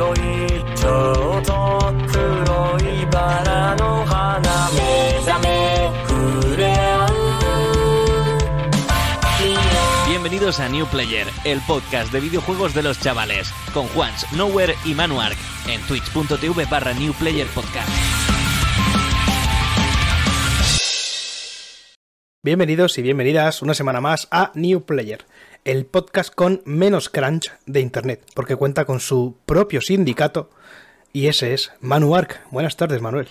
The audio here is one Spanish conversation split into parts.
よいちょうど黒いバラの花目覚め触れ合う Bienvenidos a New Player, el podcast de videojuegos de los chavales, con Juans, Nowhere y Manuark, en twitch.tv barra New Player Podcast. Bienvenidos y bienvenidas una semana más a New Player, el podcast con menos crunch de Internet, porque cuenta con su propio sindicato y ese es Manu Arc. Buenas tardes, Manuel.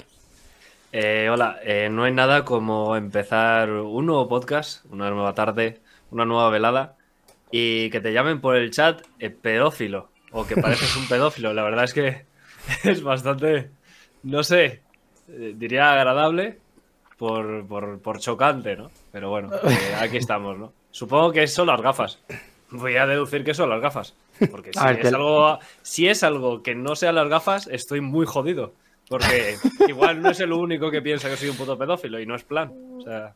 Eh, hola, eh, no hay nada como empezar un nuevo podcast, una nueva tarde, una nueva velada y que te llamen por el chat eh, pedófilo o que pareces un pedófilo. La verdad es que es bastante, no sé, eh, diría agradable por, por- por chocante, ¿no? Pero bueno, aquí estamos, ¿no? Supongo que son las gafas. Voy a deducir que son las gafas. Porque si, ver, es algo, si es algo que no sean las gafas, estoy muy jodido. Porque igual no es el único que piensa que soy un puto pedófilo y no es plan. O sea,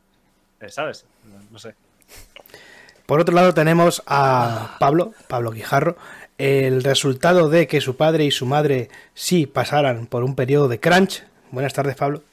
eh, ¿sabes? No, no sé. Por otro lado tenemos a Pablo, Pablo Guijarro, el resultado de que su padre y su madre sí pasaran por un periodo de crunch. Buenas tardes, Pablo.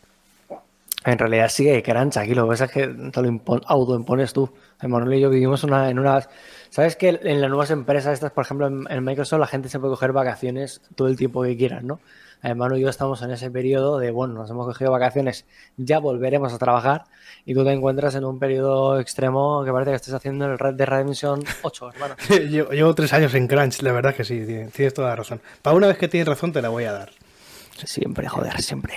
En realidad sí que crunch aquí, lo que pasa es que te lo impon- autoimpones tú. Emanuel y yo vivimos una, en unas... ¿Sabes que en las nuevas empresas estas, por ejemplo, en, en Microsoft, la gente se puede coger vacaciones todo el tiempo que quieran, ¿no? Hermano y yo estamos en ese periodo de, bueno, nos hemos cogido vacaciones, ya volveremos a trabajar y tú te encuentras en un periodo extremo que parece que estás haciendo el Red de Redemption 8, hermano. llevo, llevo tres años en crunch, la verdad que sí, tienes toda la razón. Para una vez que tienes razón te la voy a dar. Siempre, joder, siempre.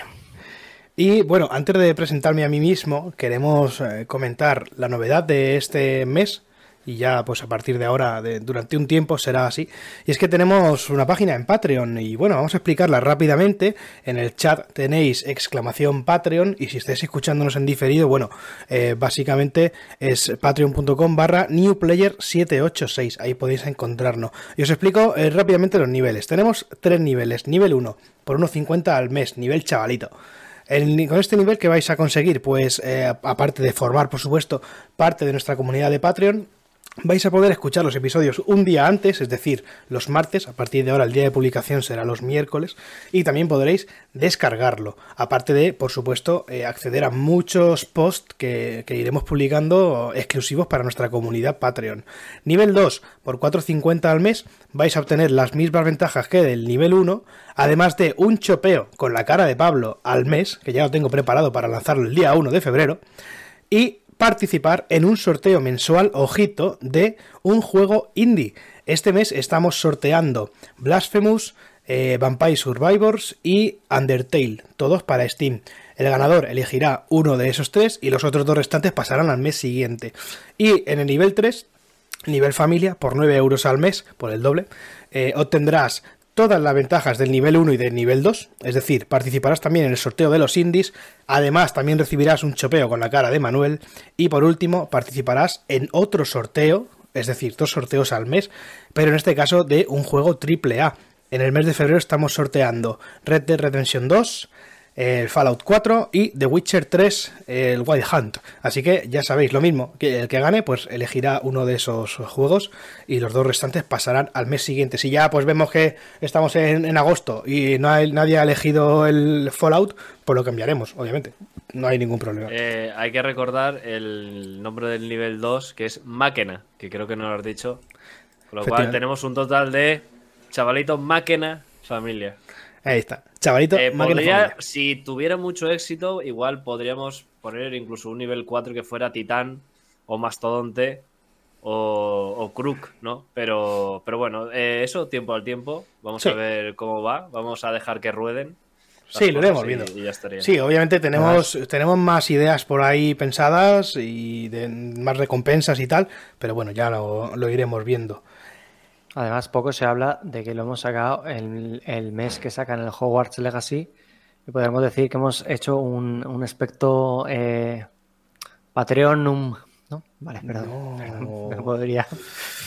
Y bueno, antes de presentarme a mí mismo, queremos eh, comentar la novedad de este mes. Y ya, pues a partir de ahora, durante un tiempo será así. Y es que tenemos una página en Patreon. Y bueno, vamos a explicarla rápidamente. En el chat tenéis exclamación Patreon. Y si estáis escuchándonos en diferido, bueno, eh, básicamente es patreon.com barra newplayer786. Ahí podéis encontrarnos. Y os explico eh, rápidamente los niveles. Tenemos tres niveles. Nivel 1, por 1,50 al mes. Nivel chavalito. Con este nivel que vais a conseguir, pues eh, aparte de formar, por supuesto, parte de nuestra comunidad de Patreon, vais a poder escuchar los episodios un día antes, es decir, los martes, a partir de ahora el día de publicación será los miércoles, y también podréis descargarlo, aparte de, por supuesto, eh, acceder a muchos posts que, que iremos publicando exclusivos para nuestra comunidad Patreon. Nivel 2, por 4.50 al mes, vais a obtener las mismas ventajas que del nivel 1, además de un chopeo con la cara de Pablo al mes, que ya lo tengo preparado para lanzarlo el día 1 de febrero, y participar en un sorteo mensual, ojito, de un juego indie. Este mes estamos sorteando Blasphemous, eh, Vampire Survivors y Undertale, todos para Steam. El ganador elegirá uno de esos tres y los otros dos restantes pasarán al mes siguiente. Y en el nivel 3 nivel familia, por 9 euros al mes, por el doble, eh, obtendrás todas las ventajas del nivel 1 y del nivel 2, es decir, participarás también en el sorteo de los indies, además también recibirás un chopeo con la cara de Manuel y por último participarás en otro sorteo, es decir, dos sorteos al mes, pero en este caso de un juego triple A. En el mes de febrero estamos sorteando Red Dead Redemption 2, el Fallout 4 y The Witcher 3, el Wild Hunt. Así que ya sabéis lo mismo, que el que gane pues elegirá uno de esos juegos y los dos restantes pasarán al mes siguiente. Si ya pues vemos que estamos en, en agosto y no hay, nadie ha elegido el Fallout, pues lo cambiaremos, obviamente. No hay ningún problema. Eh, hay que recordar el nombre del nivel 2, que es Máquena, que creo que no lo has dicho. Con lo cual tenemos un total de chavalito Máquena familia. Ahí está. Chavalito, Eh, máquina podría- si tuviera mucho éxito, igual podríamos poner incluso un nivel 4 que fuera Titán o Mastodonte o, o Crook, ¿no? Pero, pero bueno, eh, eso tiempo al tiempo. Vamos Sí. a ver cómo va. Vamos a dejar que rueden. Sí, lo iremos viendo. y ya estaría. Sí, obviamente tenemos, tenemos más ideas por ahí pensadas y de más recompensas y tal, pero bueno, ya lo, lo iremos viendo. Además, poco se habla de que lo hemos sacado el, el mes que sacan el Hogwarts Legacy. Y podemos decir que hemos hecho un, un aspecto eh, Patreonum. ¿No? Vale, perdón. perdón, me podría.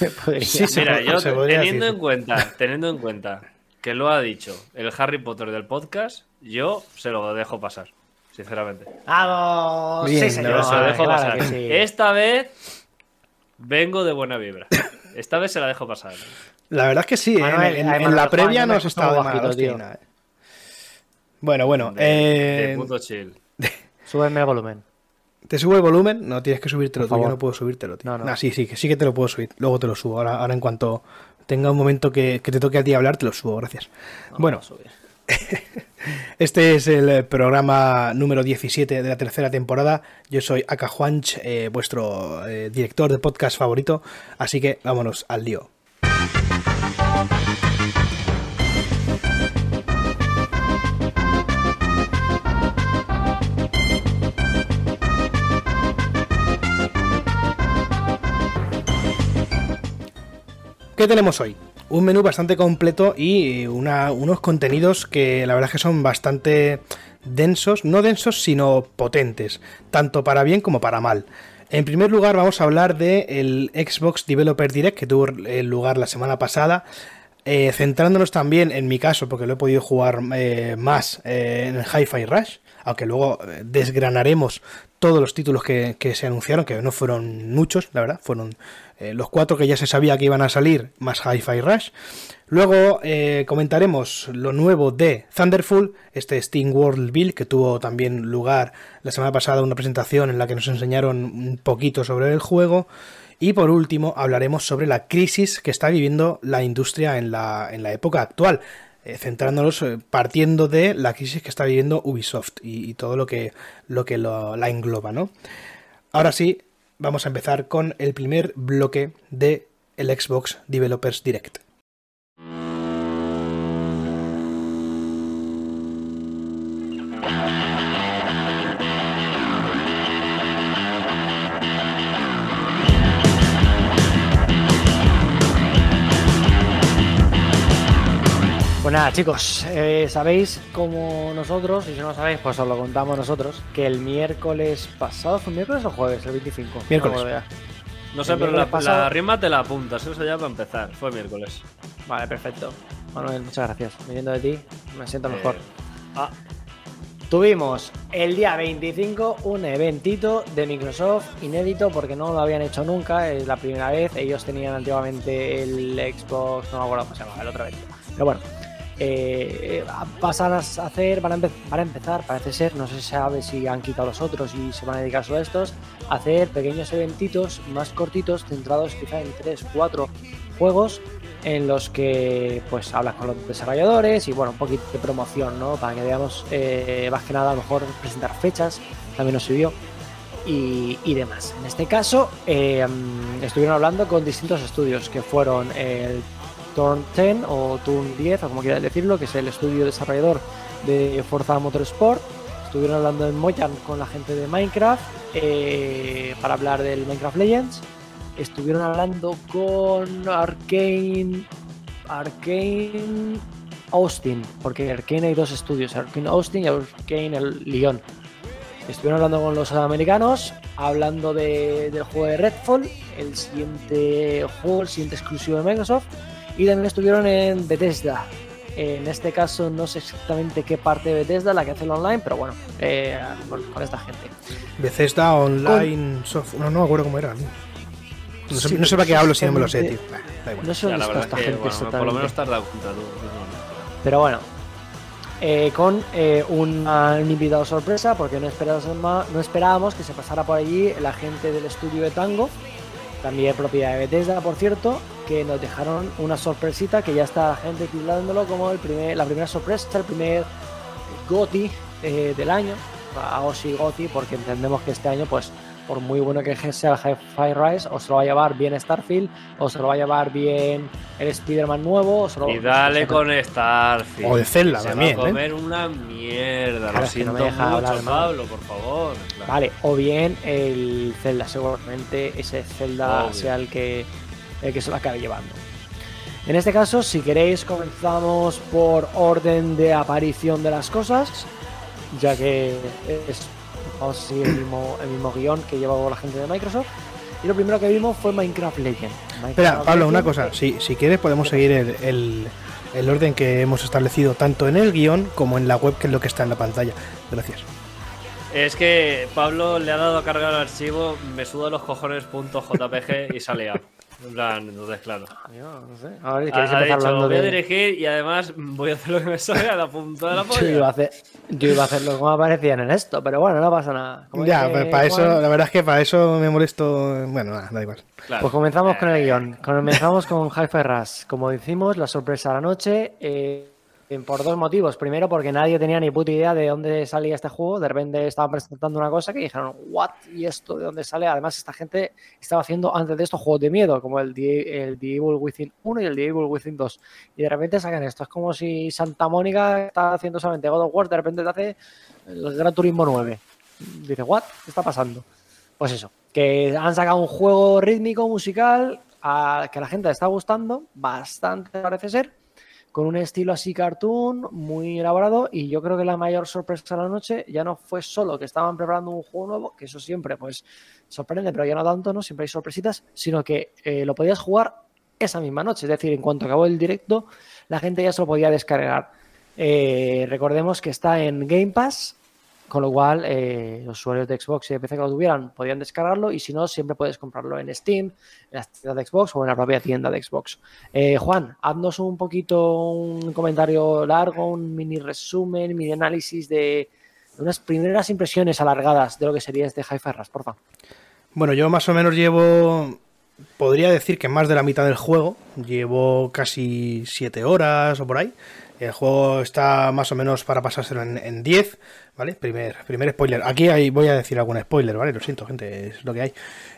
me podría- Sí, se Mira, yo se podría teniendo decir. en cuenta, teniendo en cuenta que lo ha dicho el Harry Potter del podcast, yo se lo dejo pasar, sinceramente. ¡Vamos! Bien, sí, señor. Yo se lo dejo claro pasar. que sí. Esta vez vengo de buena vibra. Esta vez se la dejo pasar. La verdad es que sí, ¿eh? Manuel, en, la previa nos has de hostia, eh. Bueno, bueno, De, eh, de chill. Súbeme el volumen. ¿te subo el volumen? No, tienes que subírtelo Por tú, yo no puedo subírtelo, tío. No, no. Nah, sí, sí, que sí que te lo puedo subir, luego te lo subo. Ahora, ahora en cuanto tenga un momento que, que te toque a ti hablar, te lo subo, gracias. bueno, Vamos a subir. Este es el eh, programa número 17 de la tercera temporada. Yo soy Aka Juanch, eh, vuestro eh, director de podcast favorito. Así que vámonos al lío. ¿Qué tenemos hoy? Un menú bastante completo y una- unos contenidos que la verdad es que son bastante densos, no densos, sino potentes, tanto para bien como para mal. En primer lugar vamos a hablar del Xbox Developer Direct que tuvo eh, lugar la semana pasada, eh, centrándonos también en mi caso, porque lo he podido jugar eh, más eh, en el Hi-Fi Rush, aunque luego eh, desgranaremos todos los títulos que, que se anunciaron, que no fueron muchos, la verdad, fueron eh, los cuatro que ya se sabía que iban a salir, más Hi-Fi Rush. Luego eh, comentaremos lo nuevo de Thunderful, este Steam World Build que tuvo también lugar la semana pasada una presentación en la que nos enseñaron un poquito sobre el juego. Y por último hablaremos sobre la crisis que está viviendo la industria en la, en la época actual, eh, centrándonos, partiendo de la crisis que está viviendo Ubisoft y, y todo lo que, lo que lo- la engloba, ¿no? Ahora sí, vamos a empezar con el primer bloque de el Xbox Developers Direct. Pues nada, chicos, eh, sabéis como nosotros, y si no lo sabéis, pues os lo contamos nosotros, que el miércoles pasado, ¿fue miércoles o jueves? El 25. Miércoles. No. No sé, El pero la, pasado- la rima te la apuntas, eso ya para empezar. Fue miércoles. Vale, perfecto. Manuel, muchas gracias. Viniendo de ti, me siento mejor. Eh, ah, Tuvimos el día 25 un eventito de Microsoft inédito porque no lo habían hecho nunca, es la primera vez. Ellos tenían antiguamente el Xbox, no me acuerdo cómo se llamaba, el otro evento. Pero bueno, eh, pasan a hacer, van a, empezar, parece ser, no se sabe si han quitado los otros y se van a dedicar a estos, hacer pequeños eventitos más cortitos, centrados quizá en 3, 4 juegos en los que pues hablas con los desarrolladores y bueno, un poquito de promoción, ¿no? Para que veamos eh, más que nada a lo mejor presentar fechas, también nos subió y, y demás. En este caso eh, mm, estuvieron hablando con distintos estudios que fueron el Turn 10 o Turn 10 o como quieras decirlo, que es el estudio desarrollador de Forza Motorsport. Estuvieron hablando en Mojang con la gente de Minecraft eh, para hablar del Minecraft Legends estuvieron hablando con Arkane Arkane Austin, porque Arkane hay dos estudios, Arkane Austin y Arkane el Lyon. Estuvieron hablando con los americanos, hablando de- del juego de Redfall, el siguiente juego, el siguiente exclusivo de Microsoft, y también estuvieron en Bethesda. En este caso no sé exactamente qué parte de Bethesda, la que hace el online, pero bueno, eh, con, con esta gente. Bethesda Online Software. No, no me acuerdo cómo era. No sé, Sí, no sé para qué hablo si no me lo sé, tío. Bah, da igual. No sé dónde está esta es que, gente bueno, por lo menos has dado cuenta tú. Pero bueno, eh, con eh, un, un invitado sorpresa, porque no esperábamos, no esperábamos que se pasara por allí la gente del estudio de Tango, también propiedad de Bethesda, por cierto, que nos dejaron una sorpresita que ya está la gente titulándolo como el primer, la primera sorpresa, el primer GOTI eh, del año, hago sí GOTI, porque entendemos que este año, pues, por muy bueno que sea el Hi-Fi Rise, o se lo va a llevar bien Starfield, o se lo va a llevar bien el Spider-Man nuevo, o se lo Y dale con Starfield. O de Zelda Se también, va a ¿eh? comer una mierda. Claro, lo que no siento me deja mucho, hablar. Pablo, por favor. Claro. Vale, o bien el Zelda, seguramente ese Zelda Obvio. sea el que, el que se lo acabe llevando. En este caso, si queréis, comenzamos por orden de aparición de las cosas, ya que es, vamos a seguir el mismo, el mismo guion que llevaba la gente de Microsoft. Y lo primero que vimos fue Minecraft Legend. Espera, Pablo, una cosa. Si, si quieres, podemos seguir el, el- el orden que hemos establecido tanto en el guion como en la web, que es lo que está en la pantalla. Gracias. Es que Pablo le ha dado a cargar el archivo, me suda los cojones.jpg y sale a. En plan, entonces, claro. Amigo, no sé. A ver, Ha, ¿quieres ha empezar dicho, hablando voy a dirigir y además voy a hacer lo que me salga de la punta de la Yo iba, a polla. hacer, yo iba a hacerlo como aparecían en esto, pero bueno, no pasa nada. Como Ya, dice para eso, la verdad es que para eso me molesto. Bueno, nada, da igual. Claro. Pues comenzamos con el Eh, guion. Comenzamos con Hi-Fi Rush. Como decimos, la sorpresa de la noche. eh, por dos motivos. Primero, porque nadie tenía ni puta idea de dónde salía este juego. De repente estaban presentando una cosa que dijeron, ¿what? ¿Y esto de dónde sale? Además, esta gente estaba haciendo antes de esto juegos de miedo, como el The, el The Evil Within 1 y el The Evil Within 2. Y de repente sacan esto. Es como si Santa Mónica está haciendo solamente God of War, de repente te hace el Gran Turismo 9. Dice, ¿what? ¿Qué está pasando? Pues eso, que han sacado un juego rítmico, musical, que a la gente le está gustando, bastante parece ser, con un estilo así cartoon, muy elaborado, y yo creo que la mayor sorpresa de la noche ya no fue solo que estaban preparando un juego nuevo, que eso siempre pues sorprende, pero ya no tanto, ¿no? Siempre hay sorpresitas, sino que eh, lo podías jugar esa misma noche, es decir, en cuanto acabó el directo, la gente ya se lo podía descargar. Eh, recordemos que está en Game Pass, con lo cual, eh, los usuarios de Xbox y de PC que lo tuvieran podían descargarlo y si no, siempre puedes comprarlo en Steam, en la tienda de Xbox o en la propia tienda de Xbox. Eh, Juan, haznos un poquito un comentario largo, un mini resumen, mini análisis de unas primeras impresiones alargadas de lo que sería este Hi-Fi Rush, por favor. Bueno, yo más o menos llevo. Podría decir que más de la mitad del juego. Llevo casi 7 horas o por ahí. El juego está más o menos para pasárselo en, en 10, ¿vale? Primer, primer spoiler. Aquí hay, voy a decir algún spoiler, ¿vale? Lo siento, gente, es lo que hay.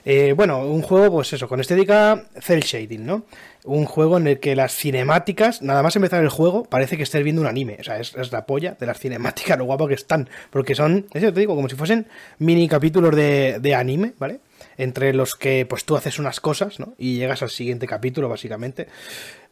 Eh, bueno, un juego, pues eso, con estética cel shading, ¿no? Un juego en el que las cinemáticas, nada más empezar el juego, parece que estés viendo un anime. O sea, es, la polla de las cinemáticas, lo guapo que están. Porque son, eso te digo, como si fuesen mini capítulos de, de anime, ¿vale? entre los que pues tú haces unas cosas, ¿no? Y llegas al siguiente capítulo, básicamente.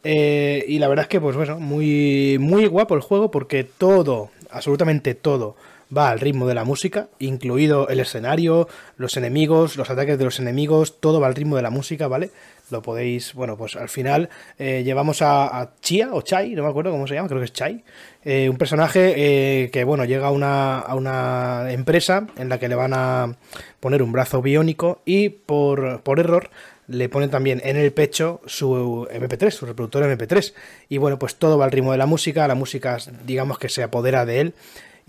Eh, y la verdad es que, pues bueno, muy, muy guapo el juego porque todo, absolutamente todo, va al ritmo de la música, incluido el escenario, los enemigos, los ataques de los enemigos, todo va al ritmo de la música, ¿vale? Lo podéis, bueno, pues al final eh, llevamos a, Chia o Chai, no me acuerdo cómo se llama, creo que es Chai, eh, un personaje eh, que, bueno, llega a una, a una, empresa en la que le van a poner un brazo biónico y por, por error le ponen también en el pecho su MP3, su reproductor MP3. Y bueno, pues todo va al ritmo de la música, la música digamos que se apodera de él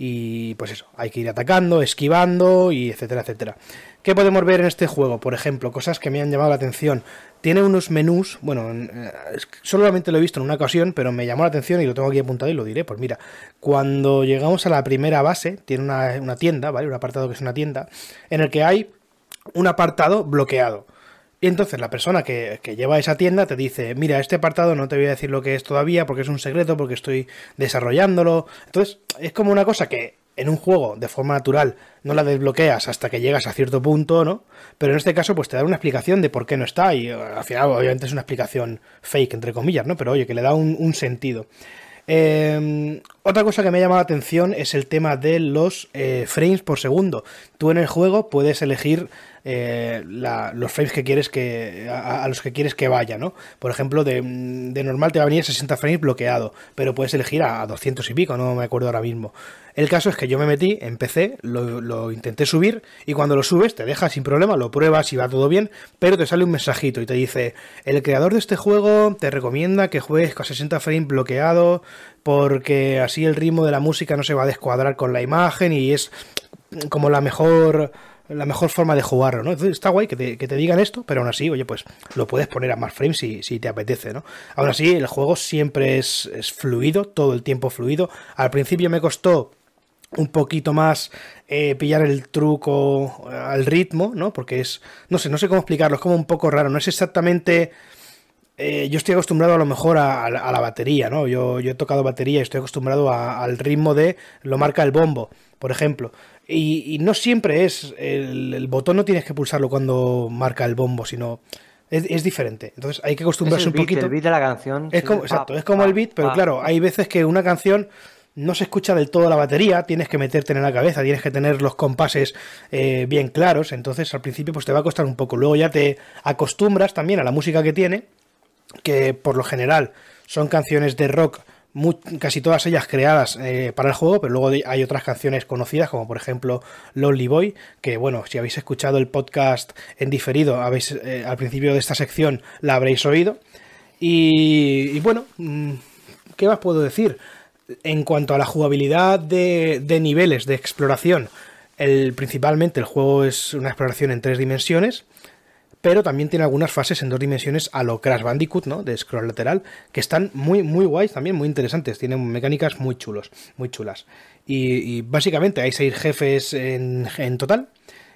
y pues eso, hay que ir atacando, esquivando y etcétera, etcétera. ¿Qué podemos ver en este juego? Por ejemplo, cosas que me han llamado la atención. Tiene unos menús, bueno, eh, solamente lo he visto en una ocasión, pero me llamó la atención y lo tengo aquí apuntado y lo diré. Pues mira, cuando llegamos a la primera base, tiene una, una tienda, ¿vale? Un apartado que es una tienda, en el que hay un apartado bloqueado. Y entonces la persona que, que, lleva esa tienda te dice, mira, este apartado no te voy a decir lo que es todavía porque es un secreto, porque estoy desarrollándolo. Entonces es como una cosa que en un juego de forma natural no la desbloqueas hasta que llegas a cierto punto, ¿no? Pero en este caso pues te da una explicación de por qué no está y al final obviamente es una explicación fake, entre comillas, ¿no? Pero oye, que le da un, sentido. Eh, otra cosa que me ha llamado la atención es el tema de los eh, frames por segundo. Tú en el juego puedes elegir eh, los frames que quieres que a, los que quieres que vaya, ¿no? Por ejemplo, de, de, normal te va a venir 60 frames bloqueado, pero puedes elegir a, a, 200 y pico, no me acuerdo ahora mismo. El caso es que yo me metí, empecé, lo, lo, intenté subir y cuando lo subes te deja sin problema, lo pruebas y va todo bien, pero te sale un mensajito y te dice, el creador de este juego te recomienda que juegues con 60 frames bloqueado porque así el ritmo de la música no se va a descuadrar con la imagen y es como la mejor la mejor forma de jugarlo, ¿no? Entonces está guay que te, que te, digan esto, pero aún así, oye, pues lo puedes poner a más frames si, si te apetece, ¿no? Aún así, el juego siempre es, es, fluido, todo el tiempo fluido. Al principio me costó un poquito más eh, pillar el truco al ritmo, ¿no? Porque es, no sé, no sé cómo explicarlo, es como un poco raro, no es exactamente... Eh, yo estoy acostumbrado a lo mejor a, la batería, ¿no? Yo, yo, he tocado batería y estoy acostumbrado al ritmo de lo marca el bombo, por ejemplo. Y, y no siempre es, el, el, botón no tienes que pulsarlo cuando marca el bombo, sino es, es diferente. Entonces hay que acostumbrarse un beat, poquito. El beat de la canción. Es sí, como, pa, exacto, es como pa, el beat, pero pa. claro, hay veces que una canción no se escucha del todo la batería, tienes que meterte en la cabeza, tienes que tener los compases eh, bien claros, entonces al principio pues te va a costar un poco, luego ya te acostumbras también a la música que tiene, que por lo general son canciones de rock mu- casi todas ellas creadas eh, para el juego, pero luego hay otras canciones conocidas, como por ejemplo Lonely Boy, que bueno, si habéis escuchado el podcast en diferido, habéis, eh, al principio de esta sección la habréis oído. Y, y bueno, mm, ¿qué más puedo decir? En cuanto a la jugabilidad de, de niveles de exploración, el, principalmente el juego es una exploración en tres dimensiones, pero también tiene algunas fases en dos dimensiones a lo Crash Bandicoot, ¿no? De scroll lateral, que están muy, muy guays también, muy interesantes. Tienen mecánicas muy chulos, muy chulas. Y, básicamente hay seis jefes en, en total.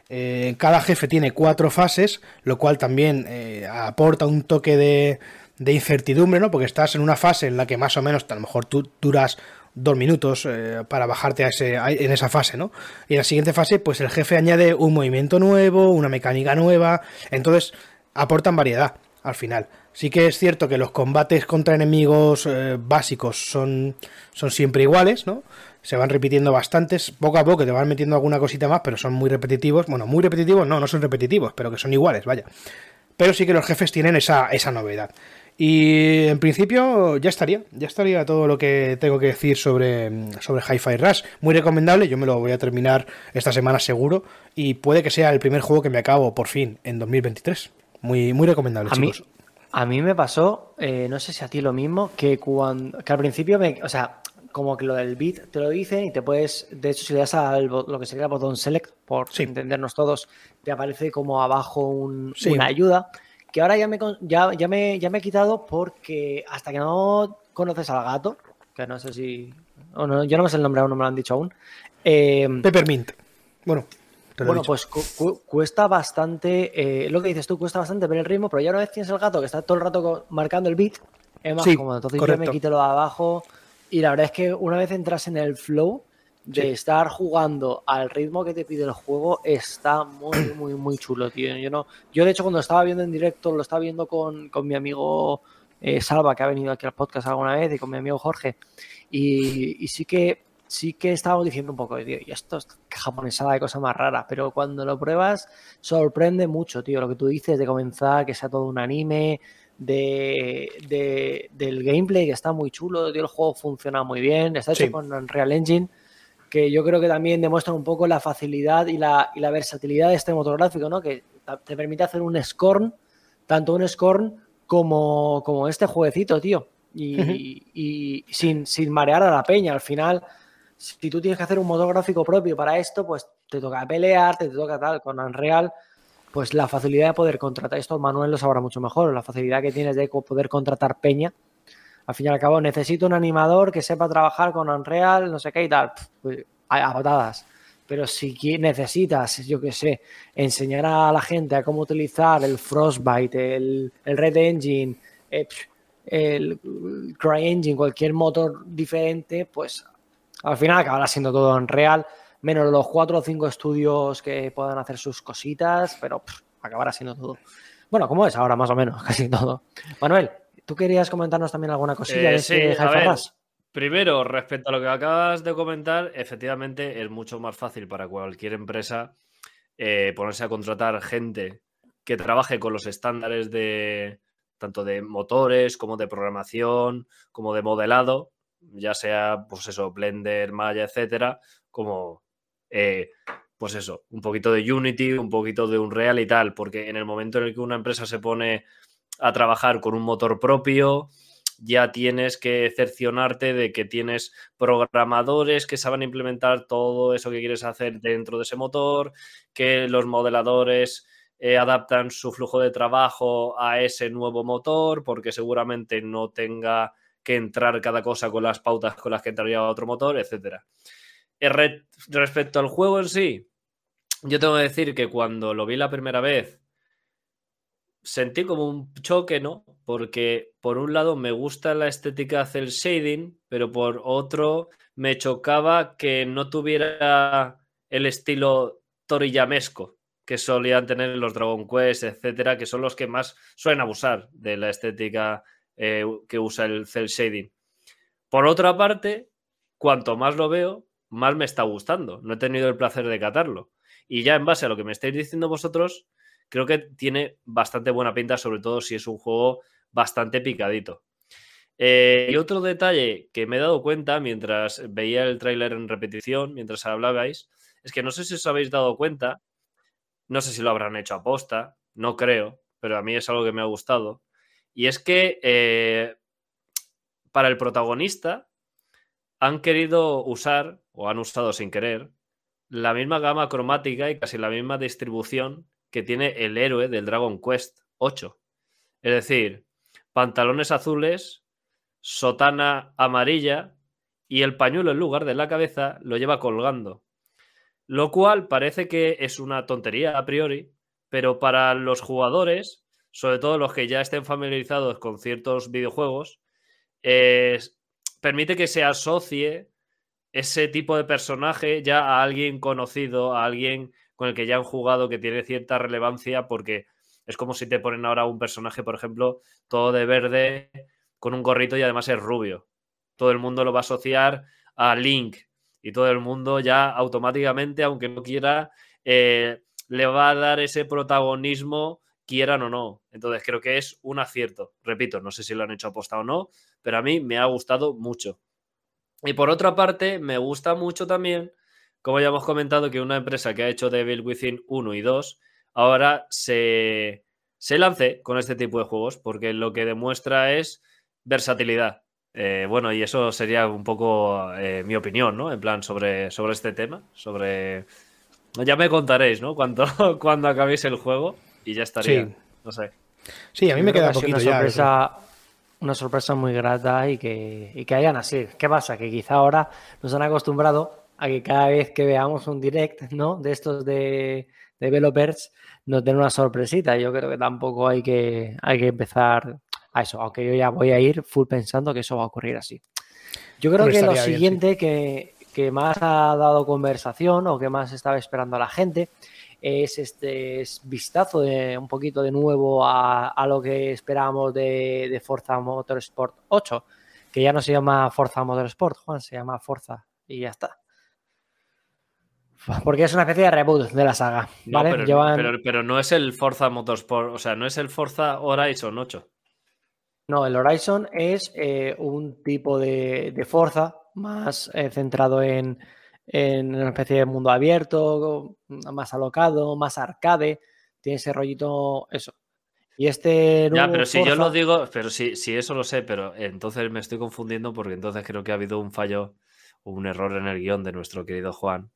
Eh, cada jefe tiene cuatro fases, lo cual también eh, aporta un toque de, de incertidumbre, ¿no? Porque estás en una fase en la que más o menos, a lo mejor tú duras dos minutos eh, para bajarte a ese, en esa fase, ¿no? Y en la siguiente fase, pues el jefe añade un movimiento nuevo, una mecánica nueva, entonces aportan variedad al final. Sí que es cierto que los combates contra enemigos eh, básicos son, son siempre iguales, ¿no? Se van repitiendo bastantes, poco a poco te van metiendo alguna cosita más, pero son muy repetitivos. Bueno, muy repetitivos no, no son repetitivos, pero que son iguales, vaya. Pero sí que los jefes tienen esa, esa novedad. Y en principio ya estaría, ya estaría todo lo que tengo que decir sobre, sobre Hi-Fi Rush. Muy recomendable, yo me lo voy a terminar esta semana seguro y puede que sea el primer juego que me acabo por fin en 2023. Muy, muy recomendable, A mí, chicos. a mí me pasó, eh, no sé si a ti lo mismo, que cuando que al principio, me, o sea, como que lo del beat te lo dicen y te puedes, de hecho, si le das al lo que sería el botón select, por Sí. entendernos todos, te aparece como abajo un- Sí. una ayuda, que ahora ya me, ya, ya, me, ya me he quitado porque hasta que no conoces al gato, que no sé si... no, yo no me sé el nombre aún, no me lo han dicho aún. eh, Peppermint. Bueno, bueno, pues cu- cu- cuesta bastante, eh, lo que dices tú, cuesta bastante ver el ritmo, pero ya una vez tienes el gato que está todo el rato marcando el beat, es más Sí, cómodo. Entonces yo correcto. me quito lo de abajo y la verdad es que una vez entras en el flow de Sí. estar jugando al ritmo que te pide el juego, está muy, muy, muy chulo, tío. Yo, no, yo de hecho cuando estaba viendo en directo, lo estaba viendo con, con mi amigo eh, Salva, que ha venido aquí al podcast alguna vez, y con mi amigo Jorge, y, y sí que sí que estábamos diciendo un poco, tío, y esto es japonesada de cosa más rara, pero cuando lo pruebas sorprende mucho, tío, lo que tú dices de comenzar, que sea todo un anime, de, de- del gameplay que está muy chulo, tío, el juego funciona muy bien, está hecho Sí. con Unreal Engine, que yo creo que también demuestra un poco la facilidad y la, y la versatilidad de este motor gráfico, ¿no? Que te permite hacer un Scorn, tanto un Scorn como, como este jueguecito, tío. Y, Ujú. y sin, sin marear a la peña. Al final, si tú tienes que hacer un motor gráfico propio para esto, pues te toca pelear, te toca tal. Con Unreal, pues la facilidad de poder contratar, esto Manuel lo sabrá mucho mejor, la facilidad que tienes de poder contratar peña. Al fin y al cabo, necesito un animador que sepa trabajar con Unreal, no sé qué y tal. Pues, a, patadas. Pero si necesitas, yo qué sé, enseñar a la gente a cómo utilizar el Frostbite, el, el Red Engine, eh, pf, el CryEngine, cualquier motor diferente, pues al final acabará siendo todo en real, menos los cuatro o cinco estudios que puedan hacer sus cositas, pero acabará siendo todo. Bueno, como es ahora más o menos, casi todo. Manuel, ¿tú querías comentarnos también alguna cosilla Eh, de sí, este a ver, Rush? Primero, respecto a lo que acabas de comentar, efectivamente es mucho más fácil para cualquier empresa eh, ponerse a contratar gente que trabaje con los estándares de tanto de motores como de programación, como de modelado, ya sea, pues eso, Blender, Maya, etcétera, como, eh, pues eso, un poquito de Unity, un poquito de Unreal y tal, porque en el momento en el que una empresa se pone a trabajar con un motor propio, ya tienes que cercionarte de que tienes programadores que saben implementar todo eso que quieres hacer dentro de ese motor, que los modeladores eh, adaptan su flujo de trabajo a ese nuevo motor, porque seguramente no tenga que entrar cada cosa con las pautas con las que entraría otro motor, etc. respecto al juego en sí, yo tengo que decir que cuando lo vi la primera vez, sentí como un choque, ¿no? Porque por un lado me gusta la estética cel shading, pero por otro me chocaba que no tuviera el estilo toriyamesco que solían tener los Dragon Quest, etcétera, que son los que más suelen abusar de la estética eh, que usa el cel shading. Por otra parte, cuanto más lo veo, más me está gustando. No he tenido el placer de catarlo. Y ya en base a lo que me estáis diciendo vosotros, creo que tiene bastante buena pinta, sobre todo si es un juego bastante picadito. Eh, y otro detalle que me he dado cuenta mientras veía el tráiler en repetición, mientras hablabais, es que no sé si os habéis dado cuenta, no sé si lo habrán hecho a posta, no creo, pero a mí es algo que me ha gustado. Y es que eh, para el protagonista han querido usar, o han usado sin querer, la misma gama cromática y casi la misma distribución que tiene el héroe del Dragon Quest 8. Es decir, pantalones azules, sotana amarilla y el pañuelo en lugar de la cabeza lo lleva colgando. Lo cual parece que es una tontería a priori, pero para los jugadores, sobre todo los que ya estén familiarizados con ciertos videojuegos, permite que se asocie ese tipo de personaje ya a alguien conocido, a alguien con el que ya han jugado, que tiene cierta relevancia, porque es como si te ponen ahora un personaje, por ejemplo, todo de verde, con un gorrito y además es rubio. Todo el mundo lo va a asociar a Link y todo el mundo ya automáticamente, aunque no quiera, eh, le va a dar ese protagonismo, quieran o no. Entonces creo que es un acierto. Repito, no sé si lo han hecho aposta o no, pero a mí me ha gustado mucho. Y por otra parte, me gusta mucho también, como ya hemos comentado, que una empresa que ha hecho Devil Within 1 y 2 ahora se, se lance con este tipo de juegos, porque lo que demuestra es versatilidad. Eh, bueno, y eso sería un poco eh, mi opinión, ¿no? En plan, sobre, sobre este tema, sobre... Ya me contaréis, ¿no? Cuando, cuando acabéis el juego y ya estaría. Sí. No sé. Sí, a mí me queda poquito una ya. sorpresa, una sorpresa muy grata y que, y que hayan así. ¿Qué pasa? Que quizá ahora nos han acostumbrado a que cada vez que veamos un direct, ¿no? De estos de, de developers, nos den una sorpresita. Yo creo que tampoco hay que, hay que empezar a eso, aunque yo ya voy a ir full pensando que eso va a ocurrir así. Yo creo Hombre, que lo bien, siguiente que, que más ha dado conversación o que más estaba esperando a la gente es este es vistazo de un poquito de nuevo a, a lo que esperábamos de, de Forza Motorsport 8, que ya no se llama Forza Motorsport, Juan, se llama Forza y ya está. Porque es una especie de reboot de la saga, No, ¿vale? pero, Llevan- pero- pero no es el Forza Motorsport, o sea, no es el Forza Horizon 8. No, el Horizon es eh, un tipo de, de Forza más eh, centrado en, en una especie de mundo abierto, más alocado, más arcade. Tiene ese rollito, eso. Y este Ya, nuevo pero si yo lo digo, pero si, si eso lo sé, pero entonces me estoy confundiendo porque entonces creo que ha habido un fallo o un error en el guion de nuestro querido Juan.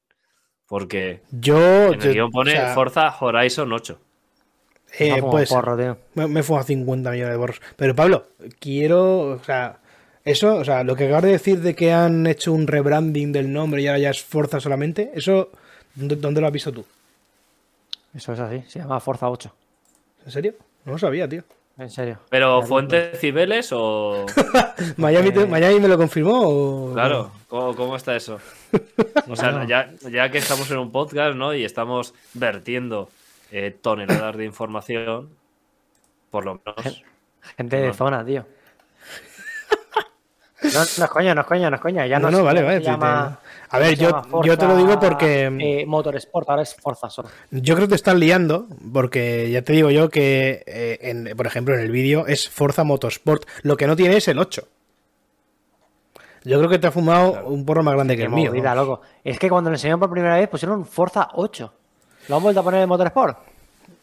Porque Yo. en el yo- pone o sea, Forza Horizon 8. eh, porro, tío. Me, me fue a 50 millones de borros. Pero Pablo, quiero. O sea, eso, o sea, lo que acabas de decir de que han hecho un rebranding del nombre y ahora ya es Forza solamente, ¿eso dónde, dónde lo has visto tú? Eso es así, se llama Forza 8. ¿En serio? No lo sabía, tío. En serio. Pero fuentes Cibeles o. ¿Miami, te- Eh, Miami me lo confirmó o.? Claro, ¿cómo, cómo está eso? O sea, ya, ya que estamos en un podcast, ¿no? Y estamos vertiendo eh, toneladas de información, por lo menos. Gente de No. zona, tío. No, no es coña, no es coña, no es coña. Ya No, no, vale, vale, llama- A ver, yo, te lo digo porque. eh, Motorsport, ahora es Forza solo. Yo creo que te están liando, porque ya te digo yo que, eh, en- por ejemplo, en el vídeo es Forza Motorsport. Lo que no tiene es el 8. Yo creo que te ha fumado un porro más grande que Qué el mío. movida, loco. Es que cuando lo enseñaron por primera vez pusieron Forza 8. ¿Lo han vuelto a poner en Motorsport?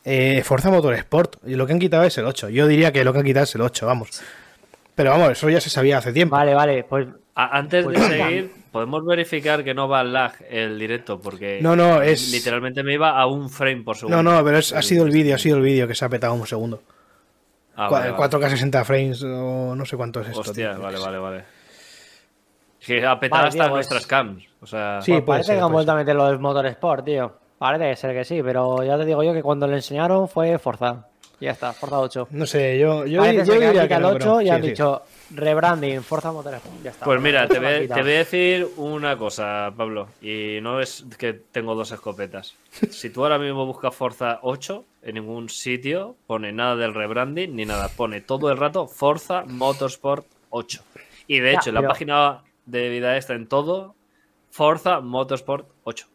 Eh, Forza Motorsport. Y lo que han quitado es el 8. Yo diría que lo que han quitado es el 8, vamos. Pero vamos, eso ya se sabía hace tiempo. Vale, vale, pues antes Pues de venga. seguir, podemos verificar que no va al lag el directo, porque No, no, es- literalmente me iba a un frame por segundo. No, no, pero es- ha sido el vídeo, ha sido el vídeo que se ha petado un segundo. Ah, Cua- vale, vale. 4K 60 frames o no sé cuánto es esto. Hostia, tío. vale, vale, vale. Que ha petado Vale, hasta tío, pues- nuestras cams. O sea, Sí, pues parece ser, que han vuelto a meter lo del Motorsport, tío. Parece ser que sí, pero ya te digo yo que cuando lo enseñaron fue Forza. Ya está, Forza 8. No sé, yo, yo, Parece yo que diría no, el pero 8 y sí, han sí. dicho rebranding, Forza Motorsport. Ya está. Pues mira, te voy, quitado. te voy a decir una cosa, Pablo, y no es que tengo dos escopetas. Si tú ahora mismo buscas Forza 8, en ningún sitio pone nada del rebranding ni nada, pone todo el rato Forza Motorsport 8. Y de Ya, hecho, en la pero- página de vida está en todo Forza Motorsport 8.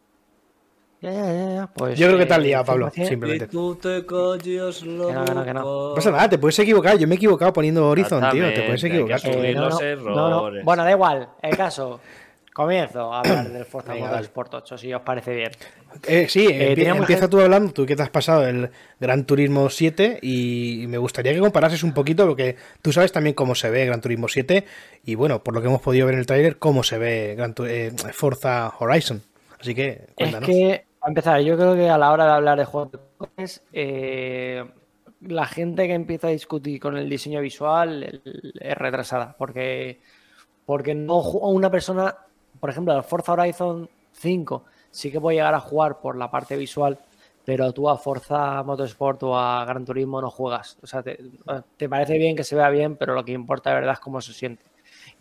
Ya, ya, ya, ya. Pues, Yo creo que eh, te has liado, Pablo, 100%. simplemente. Y tú te calles la Que no, que no, que no. No pasa nada, te puedes equivocar. Yo me he equivocado poniendo Horizon, tío. Te puedes equivocar. Eh, no, los no, no, no. errores. Bueno, da igual. El caso. Comienzo a hablar del Forza Motorsport 8, si os parece bien. Eh, sí, empie- teníamos empieza tú hablando, tú que te has pasado el Gran Turismo 7 y me gustaría que comparases un poquito lo que tú sabes también cómo se ve Gran Turismo 7 y bueno, por lo que hemos podido ver en el tráiler, cómo se ve Gran Tu- eh, Forza Horizon. Así que Es cuéntanos. que, a empezar, yo creo que a la hora de hablar de juegos de coches, eh, la gente que empieza a discutir con el diseño visual el- es retrasada, porque, porque no una persona, por ejemplo, al Forza Horizon 5 sí que puede llegar a jugar por la parte visual, pero tú a Forza Motorsport o a Gran Turismo no juegas. O sea, te, te parece bien que se vea bien, pero lo que importa de verdad es cómo se siente.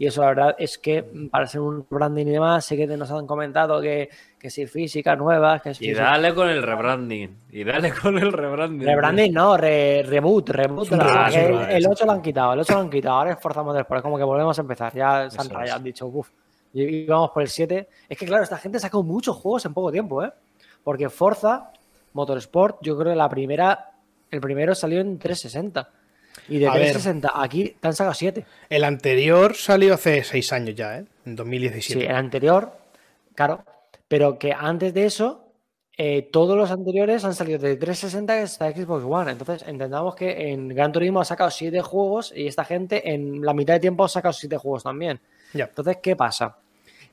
Y eso la verdad es que mm, para ser un branding y demás, sé que nos han comentado que, que si físicas nuevas, que si Y dale con el rebranding. Y dale con el rebranding. Rebranding no, re- reboot, reboot. El, el sí. 8 lo han quitado, el 8 lo han quitado, ahora es Forza Motorsport, es como que volvemos a empezar, ya se han es. han dicho, uff, y y vamos por el 7. Es que claro, esta gente ha sacado muchos juegos en poco tiempo, ¿eh? Porque Forza Motorsport, yo creo que la primera, el primero salió en 360. Y de A ver. 360 aquí te han sacado 7. El anterior salió hace seis años ya, ¿eh? En Sí, 2017. el anterior, claro, pero que antes de eso, eh, todos los anteriores han salido de 360 hasta Xbox One. Entonces, entendamos que en Gran Turismo ha sacado 7 juegos y esta gente en la mitad de tiempo ha sacado 7 juegos también. Ya. Entonces, ¿qué pasa?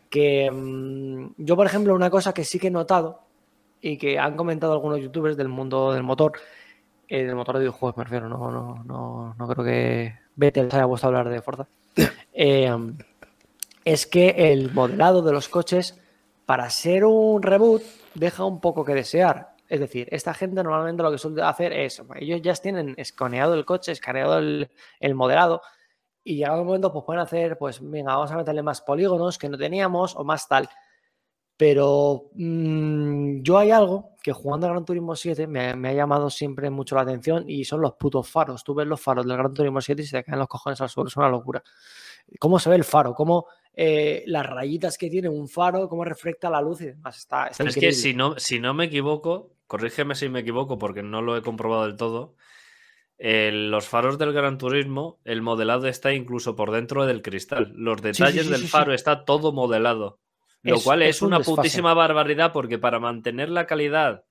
Que mm, yo, por ejemplo, una cosa que sí que he notado y que han comentado algunos youtubers del mundo del motor, eh, del motor de videojuegos me refiero, no, no, no, no creo que Vettel haya puesto a hablar de Forza, eh, es que el modelado de los coches, para ser un reboot, deja un poco que desear. Es decir, esta gente normalmente lo que suele hacer es, ellos ya tienen escaneado el coche, escaneado el, el modelado, y llegado un momento, pues pueden hacer, pues venga, vamos a meterle más polígonos que no teníamos o más tal. Pero mm, yo hay algo que jugando a Gran Turismo 7 me, me ha llamado siempre mucho la atención y son los putos faros. Tú ves los faros del Gran Turismo 7 y se te caen los cojones al suelo, es una locura. ¿Cómo se ve el faro? ¿Cómo eh, las rayitas que tiene un faro? ¿Cómo refleja la luz y demás? Está, es que si no, si no me equivoco, corrígeme si me equivoco porque no lo he comprobado del todo. eh, los faros del Gran Turismo, el modelado está incluso por dentro del cristal. Los detalles sí, del sí, faro está todo modelado. Lo Es- cual es, es un una desfase. putísima barbaridad porque para mantener la calidad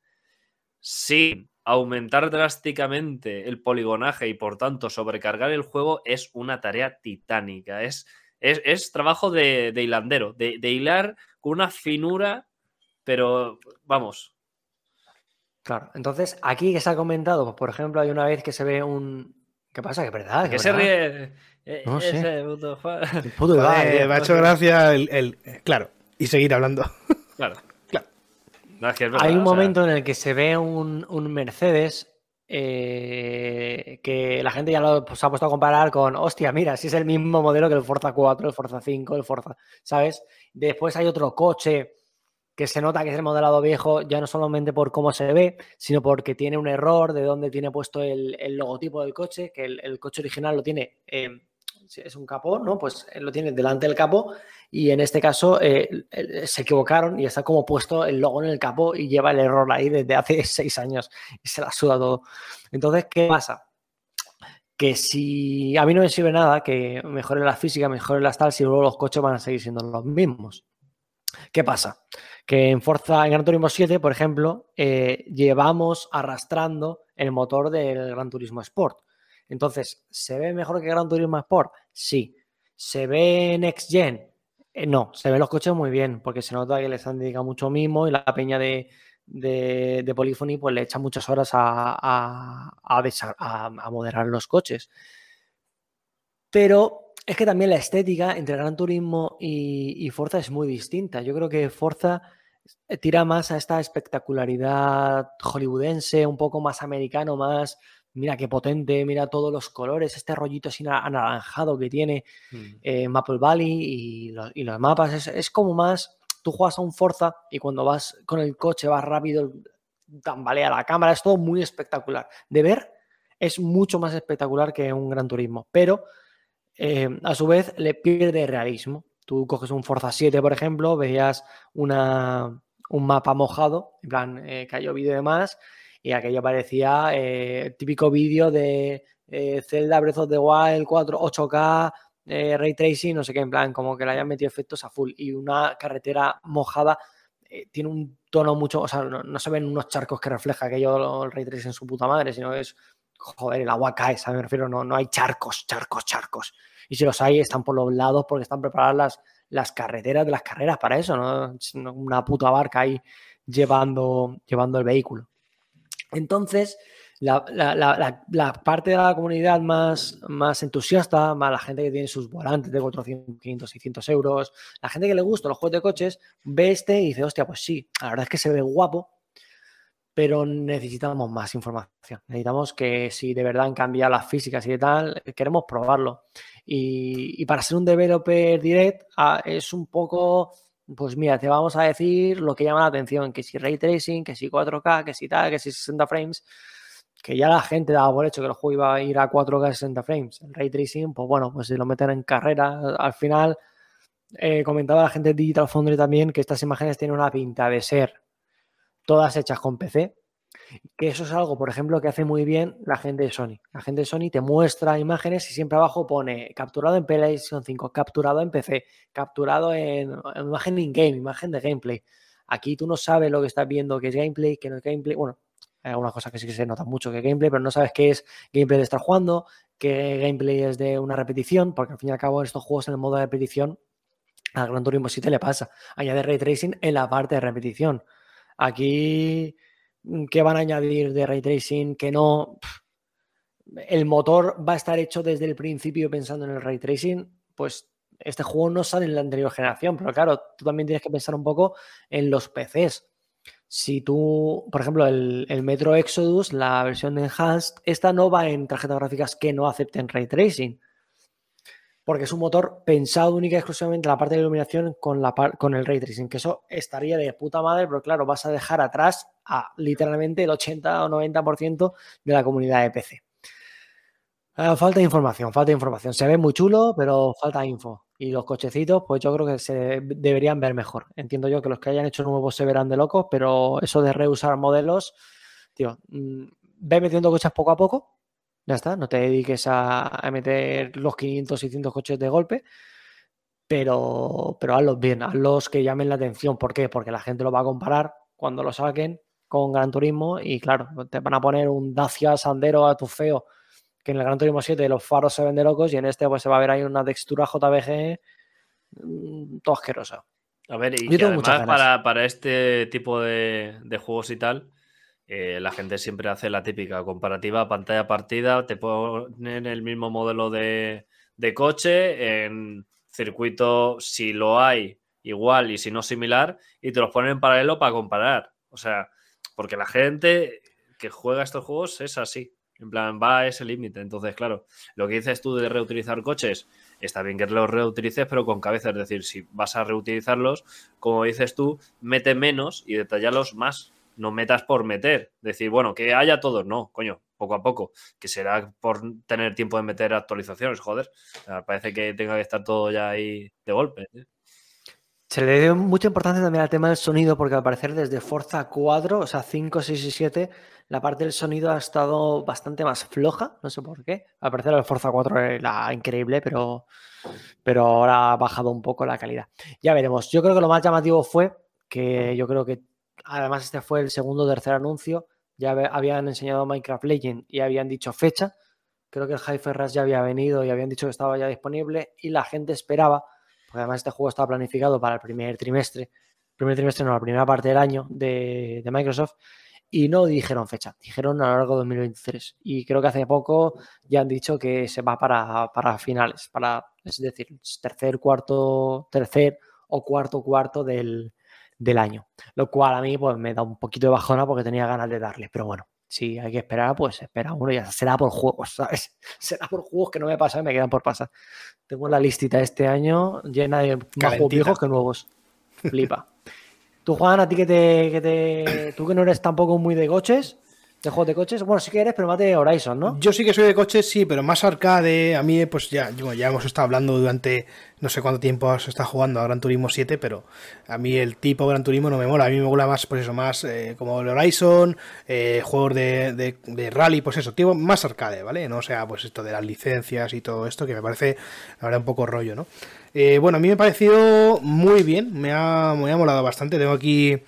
sin aumentar drásticamente el poligonaje y por tanto sobrecargar el juego es una tarea titánica. Es, es, es trabajo de, de hilandero, de, de hilar con una finura, pero vamos, Claro, entonces aquí que se ha comentado, pues por ejemplo, hay una vez que se ve un. ¿Qué pasa? Que es verdad. ¿Qué que se ríe? Eh, No sé. ese puto Eh, me ha hecho gracia el, el- Claro, y seguir hablando. Claro. Claro. No, es que es verdad, Hay un o sea, momento en el que se ve un, un Mercedes eh, que la gente ya lo pues, se ha puesto a comparar con, hostia, mira, si es el mismo modelo que el Forza 4, el Forza 5, el Forza, ¿sabes? Después hay otro coche que se nota que es el modelado viejo, ya no solamente por cómo se ve, sino porque tiene un error de donde tiene puesto el, el logotipo del coche, que el, el coche original lo tiene, eh, es un capó, ¿no? Pues eh, lo tiene delante del capó y en este caso eh, se equivocaron y está como puesto el logo en el capó y lleva el error ahí desde hace seis años y se la suda todo. Entonces, ¿qué pasa? Que si a mí no me sirve nada que mejore la física, mejore las tal, si luego los coches van a seguir siendo los mismos. ¿Qué pasa? Que en Forza, en Gran Turismo 7, por ejemplo, eh, llevamos arrastrando el motor del Gran Turismo Sport. Entonces, ¿se ve mejor que Gran Turismo Sport? Sí. ¿Se ve Next Gen? Eh, no, se ven los coches muy bien, porque se nota que les han dedicado mucho mimo y la peña de, de, Polyphony pues le echa muchas horas a, a, a- a moderar los coches. Pero es que también la estética entre Gran Turismo y, y Forza es muy distinta. Yo creo que Forza eh, tira más a esta espectacularidad hollywoodense, un poco más americano, más, mira qué potente, mira todos los colores, este rollito así na- anaranjado que tiene mm, eh, Maple Valley y, lo- y los mapas. Es, es como más, tú juegas a un Forza y cuando vas con el coche vas rápido, tambalea la cámara, es todo muy espectacular. De ver es mucho más espectacular que un Gran Turismo, pero eh, a su vez le pierde realismo. Tú coges un Forza 7, por ejemplo, veías una, un mapa mojado, en plan, eh, que ha llovido y demás, y aquello parecía eh, típico vídeo de eh, Zelda Breath of the Wild 4, 8K, eh, Ray Tracing, no sé qué, en plan, como que le hayan metido efectos a full, y una carretera mojada eh, tiene un tono mucho, o sea, no, se ven unos charcos que refleja aquello el Ray Tracing en su puta madre, sino es, joder, el agua cae, ¿sabes? Me refiero, no, no hay charcos, charcos, charcos. Y si los hay, están por los lados porque están preparadas las, las carreteras de las carreras para eso, ¿no? Una puta barca ahí llevando, llevando el vehículo. Entonces, la, parte de la comunidad más, entusiasta, más la gente que tiene sus volantes de 400, 500, 600 euros, la gente que le gusta los juegos de coches, ve este y dice, hostia, pues sí, la verdad es que se ve guapo, pero necesitamos más información. Necesitamos que si de verdad han cambiado las físicas y tal, queremos probarlo. Y, y para ser un developer direct ah, es un poco, pues mira, te vamos a decir lo que llama la atención, que si ray tracing, que si 4K, que si tal, que si 60 frames, que ya la gente daba por hecho que el juego iba a ir a 4K 60 frames. El ray tracing, pues bueno, pues si lo meten en carrera, al final eh, comentaba la gente de Digital Foundry también que estas imágenes tienen una pinta de ser todas hechas con PC, que eso es algo, por ejemplo, que hace muy bien la gente de Sony. La gente de Sony te muestra imágenes y siempre abajo pone capturado en PlayStation 5, capturado en PC, capturado en, en imagen in-game, imagen de gameplay. Aquí tú no sabes lo que estás viendo, que es gameplay, que no es gameplay. Bueno, hay algunas cosas que sí que se nota mucho que es gameplay, pero no sabes qué es gameplay de estar jugando, qué gameplay es de una repetición, porque al fin y al cabo en estos juegos en el modo de repetición al Gran Turismo 7 le pasa. Añade ray tracing en la parte de repetición. Aquí, ¿qué van a añadir de ray tracing? Que no. El motor va a estar hecho desde el principio pensando en el ray tracing. Pues este juego no sale en la anterior generación, pero claro, tú también tienes que pensar un poco en los PCs. Si tú, por ejemplo, el, el Metro Exodus, la versión de Enhanced, esta no va en tarjetas gráficas que no acepten ray tracing porque es un motor pensado única y exclusivamente en la parte de iluminación con, la con el ray tracing, que eso estaría de puta madre, pero claro, vas a dejar atrás a literalmente el 80 o 90% de la comunidad de PC. Ah, falta información, falta información. Se ve muy chulo, pero falta info. Y los cochecitos, pues yo creo que se deberían ver mejor. Entiendo yo que los que hayan hecho nuevos se verán de locos, pero eso de reusar modelos, tío, mm, ve metiendo coches poco a poco, ya está, no te dediques a, a meter los 500, 600 coches de golpe, pero, pero hazlos bien, hazlos que llamen la atención. ¿Por qué? Porque la gente lo va a comparar cuando lo saquen con Gran Turismo y claro, te van a poner un Dacia Sandero a tu feo, que en el Gran Turismo 7 los faros se ven de locos y en este pues se va a ver ahí una textura JPG mm, todo asquerosa. A ver, y Yo tengo además para, para este tipo de, de juegos y tal, eh, la gente siempre hace la típica comparativa pantalla partida, te ponen el mismo modelo de, coche en circuito, si lo hay, igual y si no similar, y te los ponen en paralelo para comparar. O sea, porque la gente que juega estos juegos es así. En plan, va a ese límite. Entonces, claro, lo que dices tú de reutilizar coches, está bien que los reutilices, pero con cabeza. Es decir, si vas a reutilizarlos, como dices tú, mete menos y detallarlos más. No metas por meter. Decir, bueno, que haya todos. No, coño, poco a poco. Que será por tener tiempo de meter actualizaciones, joder. Parece que tenga que estar todo ya ahí de golpe. ¿eh? Se le dio mucha importancia también al tema del sonido, porque al parecer desde Forza 4, o sea, 5, 6 y 7, la parte del sonido ha estado bastante más floja, no sé por qué. Al parecer el Forza 4 era increíble, pero, pero ahora ha bajado un poco la calidad. Ya veremos. Yo creo que lo más llamativo fue que yo creo que, además este fue el segundo o tercer anuncio, ya habían enseñado Minecraft Legend y habían dicho fecha. Creo que el High Rush ya había venido y habían dicho que estaba ya disponible y la gente esperaba porque además este juego estaba planificado para el primer trimestre, primer trimestre no, la primera parte del año de, de Microsoft, y no dijeron fecha, dijeron a lo largo de 2023. Y creo que hace poco ya han dicho que se va para, para finales, para, es decir, tercer, cuarto, tercer o cuarto, cuarto del, del año. Lo cual a mí pues me da un poquito de bajona porque tenía ganas de darle, pero bueno. Si hay que esperar, pues espera uno y ya será por juegos, ¿sabes? Será por juegos que no me pasan y me quedan por pasar. Tengo la listita este año llena de más juegos viejos que nuevos. Flipa. Tú, Juan, a ti que te, que te. Tú que no eres tampoco muy de coches, ¿De juegos de coches? Bueno, sí que eres, pero más de Horizon, ¿no? Yo sí que soy de coches, sí, pero más arcade. A mí, pues ya, ya hemos estado hablando durante no sé cuánto tiempo has estado jugando a Gran Turismo 7, pero a mí el tipo Gran Turismo no me mola. A mí me mola más, pues eso, más eh, como el Horizon, eh, juegos de, de, rally, pues eso, tipo más arcade, ¿vale? No sea, pues esto de las licencias y todo esto, que me parece, la verdad, un poco rollo, ¿no? Eh, bueno, a mí me ha parecido muy bien, me ha, me ha molado bastante. Tengo aquí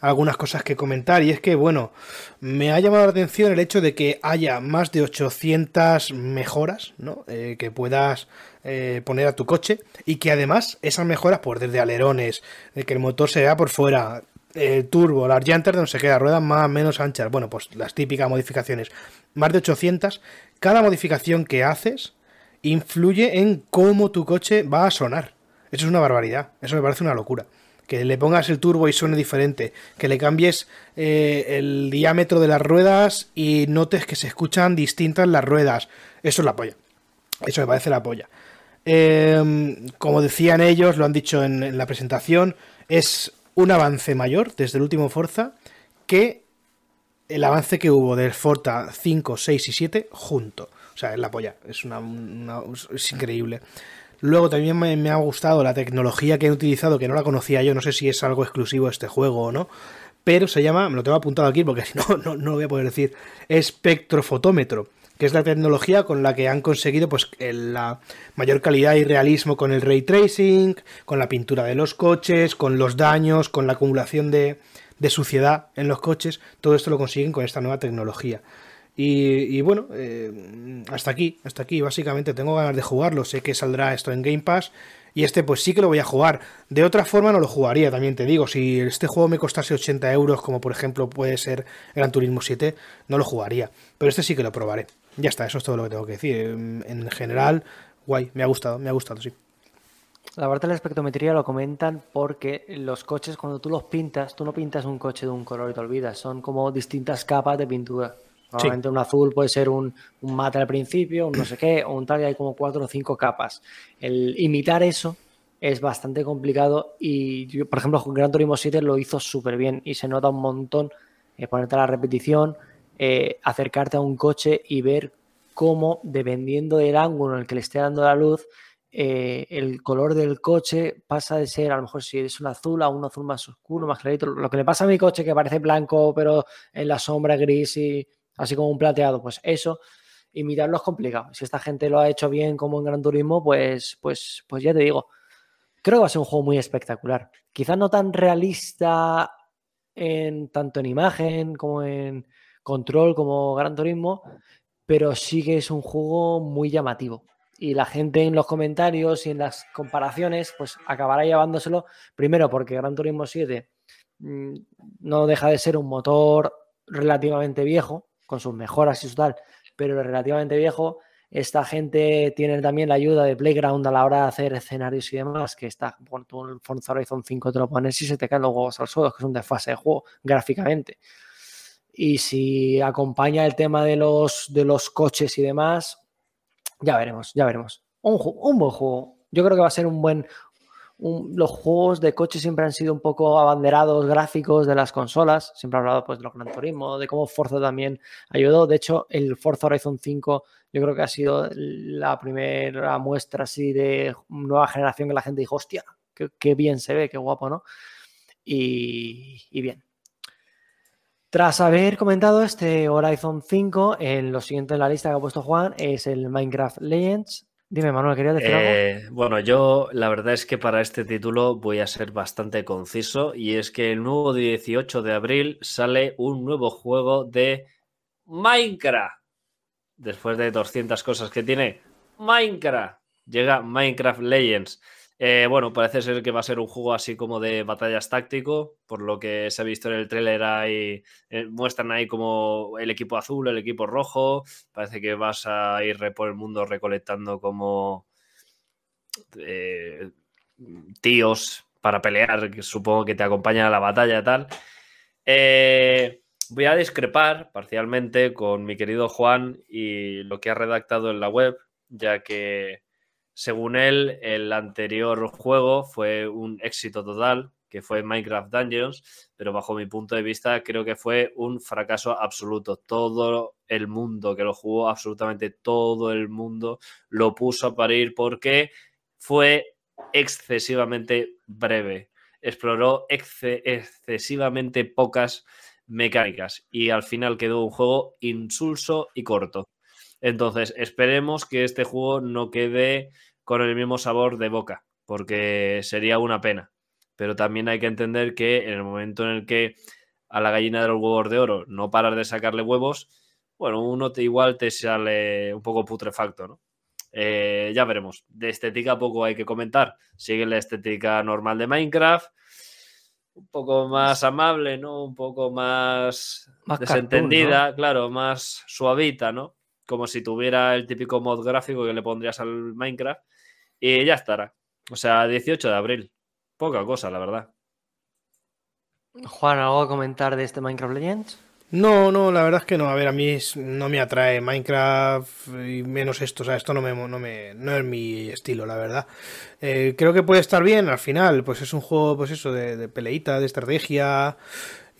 algunas cosas que comentar y es que, bueno, me ha llamado la atención el hecho de que haya más de 800 mejoras, ¿no? Eh, que puedas eh, poner a tu coche y que además esas mejoras, por desde alerones, de que el motor se vea por fuera, el turbo, las llantas donde se queda, ruedas más menos anchas, bueno, pues las típicas modificaciones, más de 800, cada modificación que haces influye en cómo tu coche va a sonar. Eso es una barbaridad, eso me parece una locura que le pongas el turbo y suene diferente, que le cambies eh, el diámetro de las ruedas y notes que se escuchan distintas las ruedas. Eso es la polla. Eso me parece la polla. Em, como decían ellos, lo han dicho en, la presentación, es un avance mayor desde el último Forza que el avance que hubo del Forza 5, 6 y 7 junto. O sea, es la polla. Es, una, es increíble. Luego también me, ha gustado la tecnología que he utilizado, que no la conocía yo, no sé si es algo exclusivo de este juego o no, pero se llama, me lo tengo apuntado aquí porque si no, no, no voy a poder decir, espectrofotómetro, que es la tecnología con la que han conseguido pues la mayor calidad y realismo con el ray tracing, con la pintura de los coches, con los daños, con la acumulación de, de suciedad en los coches, todo esto lo consiguen con esta nueva tecnología. Y, bueno, eh, hasta aquí, hasta aquí. Básicamente tengo ganas de jugarlo. Sé que saldrá esto en Game Pass. Y este pues sí que lo voy a jugar. De otra forma no lo jugaría, también te digo. Si este juego me costase 80 euros, como por ejemplo puede ser Gran Turismo 7, no lo jugaría. Pero este sí que lo probaré. Ya está, eso es todo lo que tengo que decir. En general, guay, me ha gustado, me ha gustado, sí. La parte de la espectrometría lo comentan porque los coches cuando tú los pintas, tú no pintas un coche de un color y te olvidas, son como distintas capas de pintura. Normalmente un azul puede ser un, mate al principio, un no sé qué, o un tal y hay como cuatro o cinco capas. El imitar eso es bastante complicado y yo, por ejemplo, Gran Turismo 7 lo hizo súper bien y se nota un montón eh, ponerte a la repetición, eh, acercarte a un coche y ver cómo, dependiendo del ángulo en el que le esté dando la luz, eh, el color del coche pasa de ser, a lo mejor si es un azul, a un azul más oscuro, más clarito. Lo que le pasa a mi coche que parece blanco, pero en la sombra gris y así como un plateado, pues eso, imitarlo es complicado. Si esta gente lo ha hecho bien como en Gran Turismo, pues, pues, pues ya te digo, creo que va a ser un juego muy espectacular. Quizás no tan realista en tanto en imagen como en control como Gran Turismo, pero sí que es un juego muy llamativo. Y la gente en los comentarios y en las comparaciones, pues acabará llevándoselo primero porque Gran Turismo 7 mm, no deja de ser un motor relativamente viejo, con sus mejoras y su tal, pero relativamente viejo. Esta gente tiene también la ayuda de Playground a la hora de hacer escenarios y demás, que está, el Forza Horizon 5 te lo pones y se te caen los huevos al suelo, que es un desfase de juego gráficamente. Y si acompaña el tema de los, de los coches y demás, ya veremos, ya veremos. Un, un buen juego. Yo creo que va a ser un buen, los juegos de coche siempre han sido un poco abanderados gráficos de las consolas. Siempre he hablado pues, de los Gran Turismo, de cómo Forza también ayudó. De hecho, el Forza Horizon 5 yo creo que ha sido la primera muestra así de nueva generación que la gente dijo, hostia, qué, bien se ve, qué guapo, ¿no? Y, y bien. Tras haber comentado este Horizon 5, en lo siguiente en la lista que ha puesto Juan es el Minecraft Legends, Dime, Manuel, ¿querías decir algo? Eh, bueno, yo la verdad es que para este título voy a ser bastante conciso y es que el nuevo 18 de abril sale un nuevo juego de Minecraft. Después de 200 cosas que tiene Minecraft, llega Minecraft Legends. Eh, bueno, parece ser que va a ser un juego así como de batallas táctico, por lo que se ha visto en el tráiler ahí, eh, muestran ahí como el equipo azul, el equipo rojo, parece que vas a ir por el mundo recolectando como eh, tíos para pelear, que supongo que te acompañan a la batalla y tal. voy a discrepar parcialmente con mi querido Juan y lo que ha redactado en la web, ya que según él, el anterior juego fue un éxito total, que fue Minecraft Dungeons, pero bajo mi punto de vista creo que fue un fracaso absoluto. Todo el mundo que lo jugó, absolutamente todo el mundo, lo puso a parir porque fue excesivamente breve. Exploró excesivamente pocas mecánicas y al final quedó un juego insulso y corto. Entonces, esperemos que este juego no quede con el mismo sabor de boca, porque sería una pena. Pero también hay que entender que en el momento en el que a la gallina de los huevos de oro no paras de sacarle huevos, bueno, uno te, igual te sale un poco putrefacto, ¿no? Eh, ya veremos. De estética poco hay que comentar. Sigue la estética normal de Minecraft. Un poco más amable, ¿no? Un poco más, Más desentendida, cartoon, ¿no? claro, más suavita, ¿no? Como si tuviera el típico mod gráfico que le pondrías al Minecraft. Y ya estará. O sea, 18 de abril. Poca cosa, la verdad. Juan, ¿algo a comentar de este Minecraft Legends? No, no, la verdad es que no. A ver, a mí es- no me atrae Minecraft y menos esto. O sea, esto no me, no me, no es mi estilo, la verdad. Eh, creo que puede estar bien al final. Pues es un juego, pues eso, de, de peleita, de estrategia.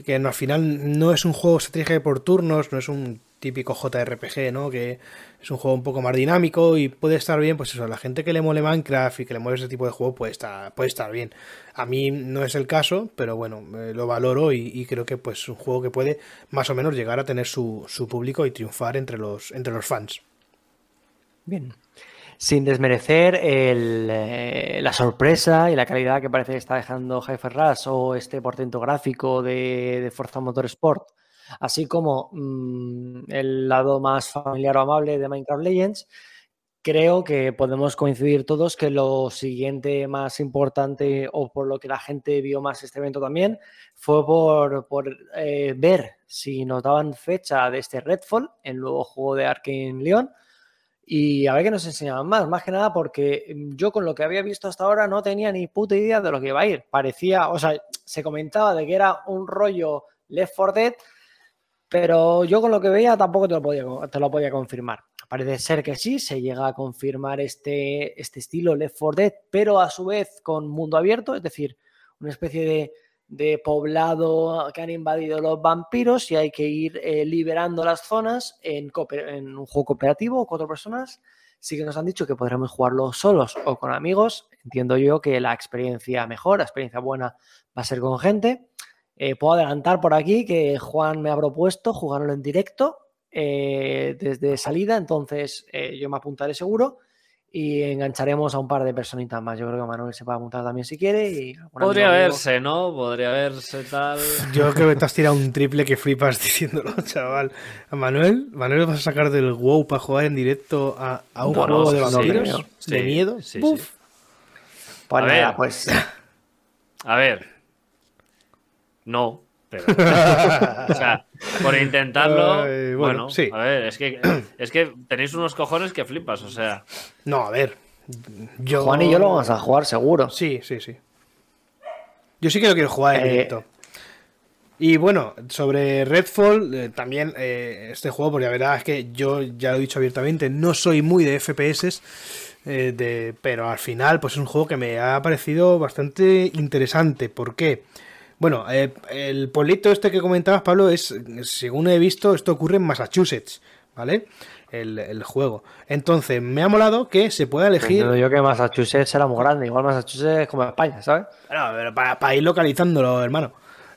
Que no, al final no es un juego de estrategia por turnos, no es un típico JRPG, ¿no? Que es un juego un poco más dinámico y puede estar bien, pues eso, la gente que le mole Minecraft y que le mueve ese tipo de juego puede estar, puede estar bien. A mí no es el caso, pero bueno, eh, lo valoro y, y creo que pues es un juego que puede más o menos llegar a tener su, su público y triunfar entre los, entre los fans. Bien. Sin desmerecer el, eh, la sorpresa y la calidad que parece que está dejando Hyper Rush o este portento gráfico de, de Forza Motorsport, así como mm, el lado más familiar o amable de Minecraft Legends, creo que podemos coincidir todos que lo siguiente más importante o por lo que la gente vio más este evento también fue por, por, eh, ver si nos daban fecha de este Redfall, el nuevo juego de Arkane Leon. Y a ver qué nos enseñaban más, más que nada porque yo con lo que había visto hasta ahora no tenía ni puta idea de lo que iba a ir. Parecía, o sea, se comentaba de que era un rollo Left 4 Dead, pero yo con lo que veía tampoco te lo podía, te lo podía confirmar. Parece ser que sí, se llega a confirmar este, este estilo Left 4 Dead, pero a su vez con mundo abierto, es decir, una especie de, de poblado que han invadido los vampiros y hay que ir eh, liberando las zonas en, en un juego cooperativo, cuatro personas. Sí que nos han dicho que podremos jugarlo solos o con amigos. Entiendo yo que la experiencia mejor, la experiencia buena va a ser con gente. Eh, puedo adelantar por aquí que Juan me ha propuesto jugarlo en directo eh, desde salida, entonces eh, yo me apuntaré seguro y engancharemos a un par de personitas más. Yo creo que Manuel se va a apuntar también si quiere. Y Podría verse, ¿no? Podría verse tal. Yo creo que te has tirado un triple que flipas diciéndolo, chaval. A Manuel, Manuel vas a sacar del WoW para jugar en directo a, a un juego de vampiros, de miedo. sí, Puf. sí. Pues A nada, ver. pues A ver. No, pero. o sea, por intentarlo. Ay, bueno, bueno, sí. A ver, es que, es que tenéis unos cojones que flipas, o sea. No, a ver. Yo... Juan y yo lo vamos a jugar seguro. Sí, sí, sí. Yo sí que lo quiero jugar en Eh, directo. Y bueno, sobre Redfall, eh, también eh, este juego, porque la verdad es que yo ya lo he dicho abiertamente, no soy muy de FPS, eh, de, pero al final pues es un juego que me ha parecido bastante interesante. ¿Por qué? Bueno, eh, el pueblito este que comentabas, Pablo, es, según he visto, esto ocurre en Massachusetts, ¿vale? El, el juego. Entonces, me ha molado que se pueda elegir... Entiendo yo que Massachusetts era muy grande. Igual Massachusetts es como España, ¿sabes? Bueno, pero para, para ir localizándolo, hermano.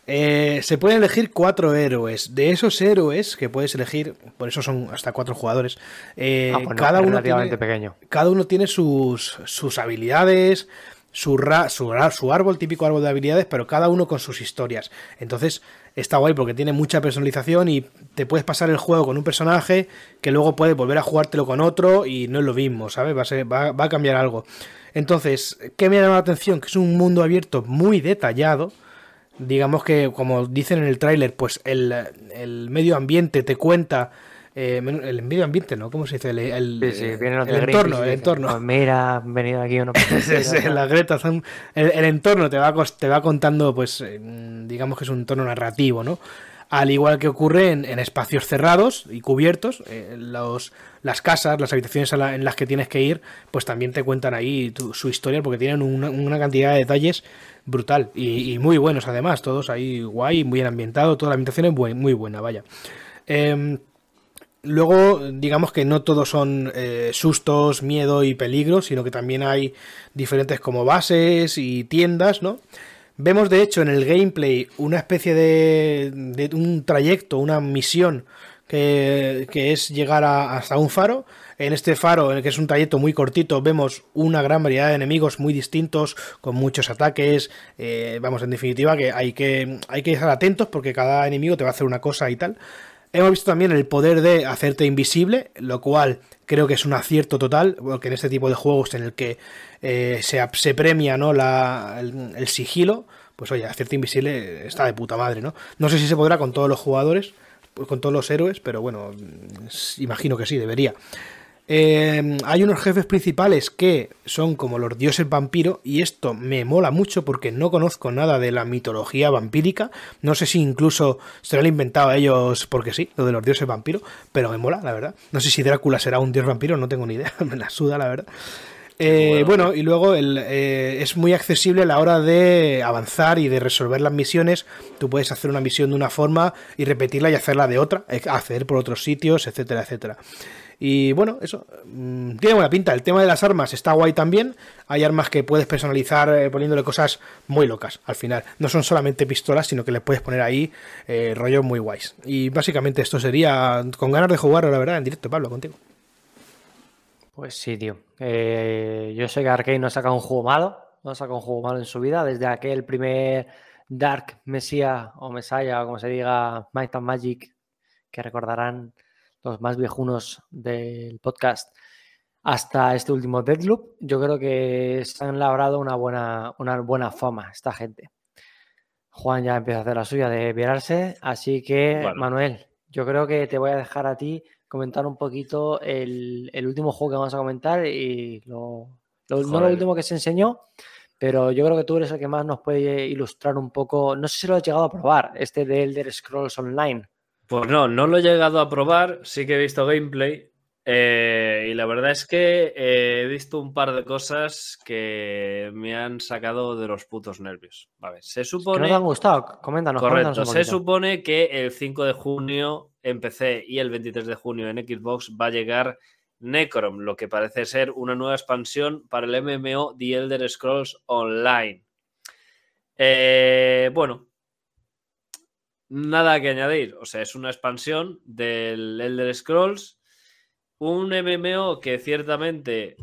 Eh, se pueden elegir cuatro héroes. De esos héroes que puedes elegir, por eso son hasta cuatro jugadores, eh, Ah, pues no, cada, uno relativamente tiene, pequeño. cada uno tiene sus, sus habilidades, su, ra- su, su árbol, típico árbol de habilidades, pero cada uno con sus historias. Entonces está guay porque tiene mucha personalización y te puedes pasar el juego con un personaje que luego puedes volver a jugártelo con otro y no es lo mismo, ¿sabes? Va a, va- va a cambiar algo. Entonces, ¿qué me llama la atención? Que es un mundo abierto muy detallado. Digamos que, como dicen en el tráiler, pues el, el medio ambiente te cuenta. Eh, el medio ambiente, ¿no? ¿Cómo se dice? El, el- Sí, sí, vienen los el de entorno, Greenpeace el dicen, entorno. Pues mira, han venido aquí unos. La Greta el, el entorno te va, te va contando, pues, eh, digamos que es un entorno narrativo, ¿no? Al igual que ocurre en, en espacios cerrados y cubiertos, eh, los, las casas, las habitaciones la- en las que tienes que ir, pues también te cuentan ahí tu- su historia porque tienen una, una cantidad de detalles brutal. Y, y muy buenos además, todos ahí guay, muy bien ambientado, toda la ambientación es buen- muy buena, vaya. Em, Luego, digamos que no todos son eh, sustos, miedo y peligro, sino que también hay diferentes como bases y tiendas, ¿no? Vemos de hecho en el gameplay una especie de, de un trayecto, una misión que, que es llegar a- hasta un faro. En este faro, en el que es un trayecto muy cortito, vemos una gran variedad de enemigos muy distintos, con muchos ataques. eh, vamos, en definitiva, que hay, que hay que estar atentos porque cada enemigo te va a hacer una cosa y tal. Hemos visto también el poder de hacerte invisible, lo cual creo que es un acierto total, porque en este tipo de juegos en el que eh, se, premia ¿no? la, el, el sigilo, pues oye, hacerte invisible está de puta madre, ¿no? No sé si se podrá con todos los jugadores, con todos los héroes, pero bueno, mm, imagino que sí, debería. Eh, hay unos jefes principales que son como los dioses vampiro y esto me mola mucho porque no conozco nada de la mitología vampírica. No sé si incluso se lo han inventado ellos porque sí, lo de los dioses vampiro, pero me mola, la verdad. No sé si Drácula será un dios vampiro, no tengo ni idea, me la suda, la verdad. Eh, bueno, y luego el, eh, es muy accesible a la hora de avanzar y de resolver las misiones. Tú puedes hacer una misión de una forma y repetirla y hacerla de otra, eh, hacer por otros sitios, etcétera, etcétera. Y bueno, eso mm, tiene buena pinta. El tema de las armas está guay también. Hay armas que puedes personalizar eh, poniéndole cosas muy locas al final. No son solamente pistolas, sino que le puedes poner ahí eh, rollos muy guays. Y básicamente esto sería con ganas de jugar, la verdad, en directo, Pablo, contigo. Pues sí, tío. Eh, yo sé que Arkane no ha sacado un juego malo, no ha sacado un juego malo en su vida, desde aquel primer Dark Messiah o Messiah, o como se diga, Might and Magic, que recordarán los más viejunos del podcast, hasta este último Deadloop. Yo creo que se han labrado una buena, una buena fama esta gente. Juan ya empieza a hacer la suya de virarse, así que Bueno. Manuel, yo creo que te voy a dejar a ti comentar un poquito el, el último juego que vamos a comentar y lo, lo- no lo último que se enseñó, pero yo creo que tú eres el que más nos puede ilustrar un poco. No sé si lo has llegado a probar, este de Elder Scrolls Online. Pues no, no lo he llegado a probar, sí que he visto gameplay eh, y la verdad es que eh, he visto un par de cosas que me han sacado de los putos nervios. A ver, se ¿Que no supone... te han gustado? Coméntanos, Correcto, coméntanos se supone que el 5 de junio en PC y el 23 de junio en Xbox va a llegar Necrom, lo que parece ser una nueva expansión para el MMO The Elder Scrolls Online. Eh, bueno, nada que añadir, o sea, es una expansión del Elder Scrolls, un MMO que ciertamente,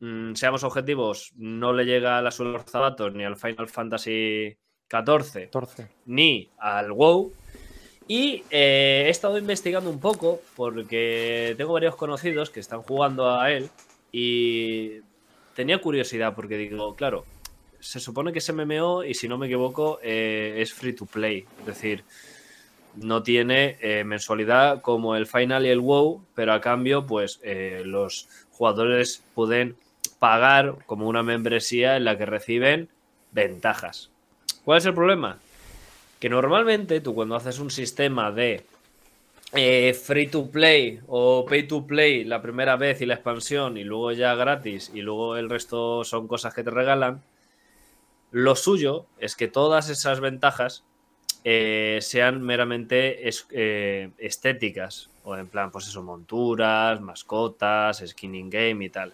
mm, seamos objetivos, no le llega a la suela los zapatos ni al Final Fantasy XIV 14. ni al WoW. Y eh, he estado investigando un poco porque tengo varios conocidos que están jugando a él y tenía curiosidad porque digo, claro, se supone que es MMO y si no me equivoco eh, es free to play, es decir, no tiene eh, mensualidad como el Final y el WoW, pero a cambio pues eh, los jugadores pueden pagar como una membresía en la que reciben ventajas. ¿Cuál es el problema? Que normalmente tú cuando haces un sistema de eh, free to play o pay to play la primera vez y la expansión y luego ya gratis y luego el resto son cosas que te regalan, lo suyo es que todas esas ventajas eh, sean meramente eh, estéticas o en plan, pues eso, monturas, mascotas, skin in game y tal.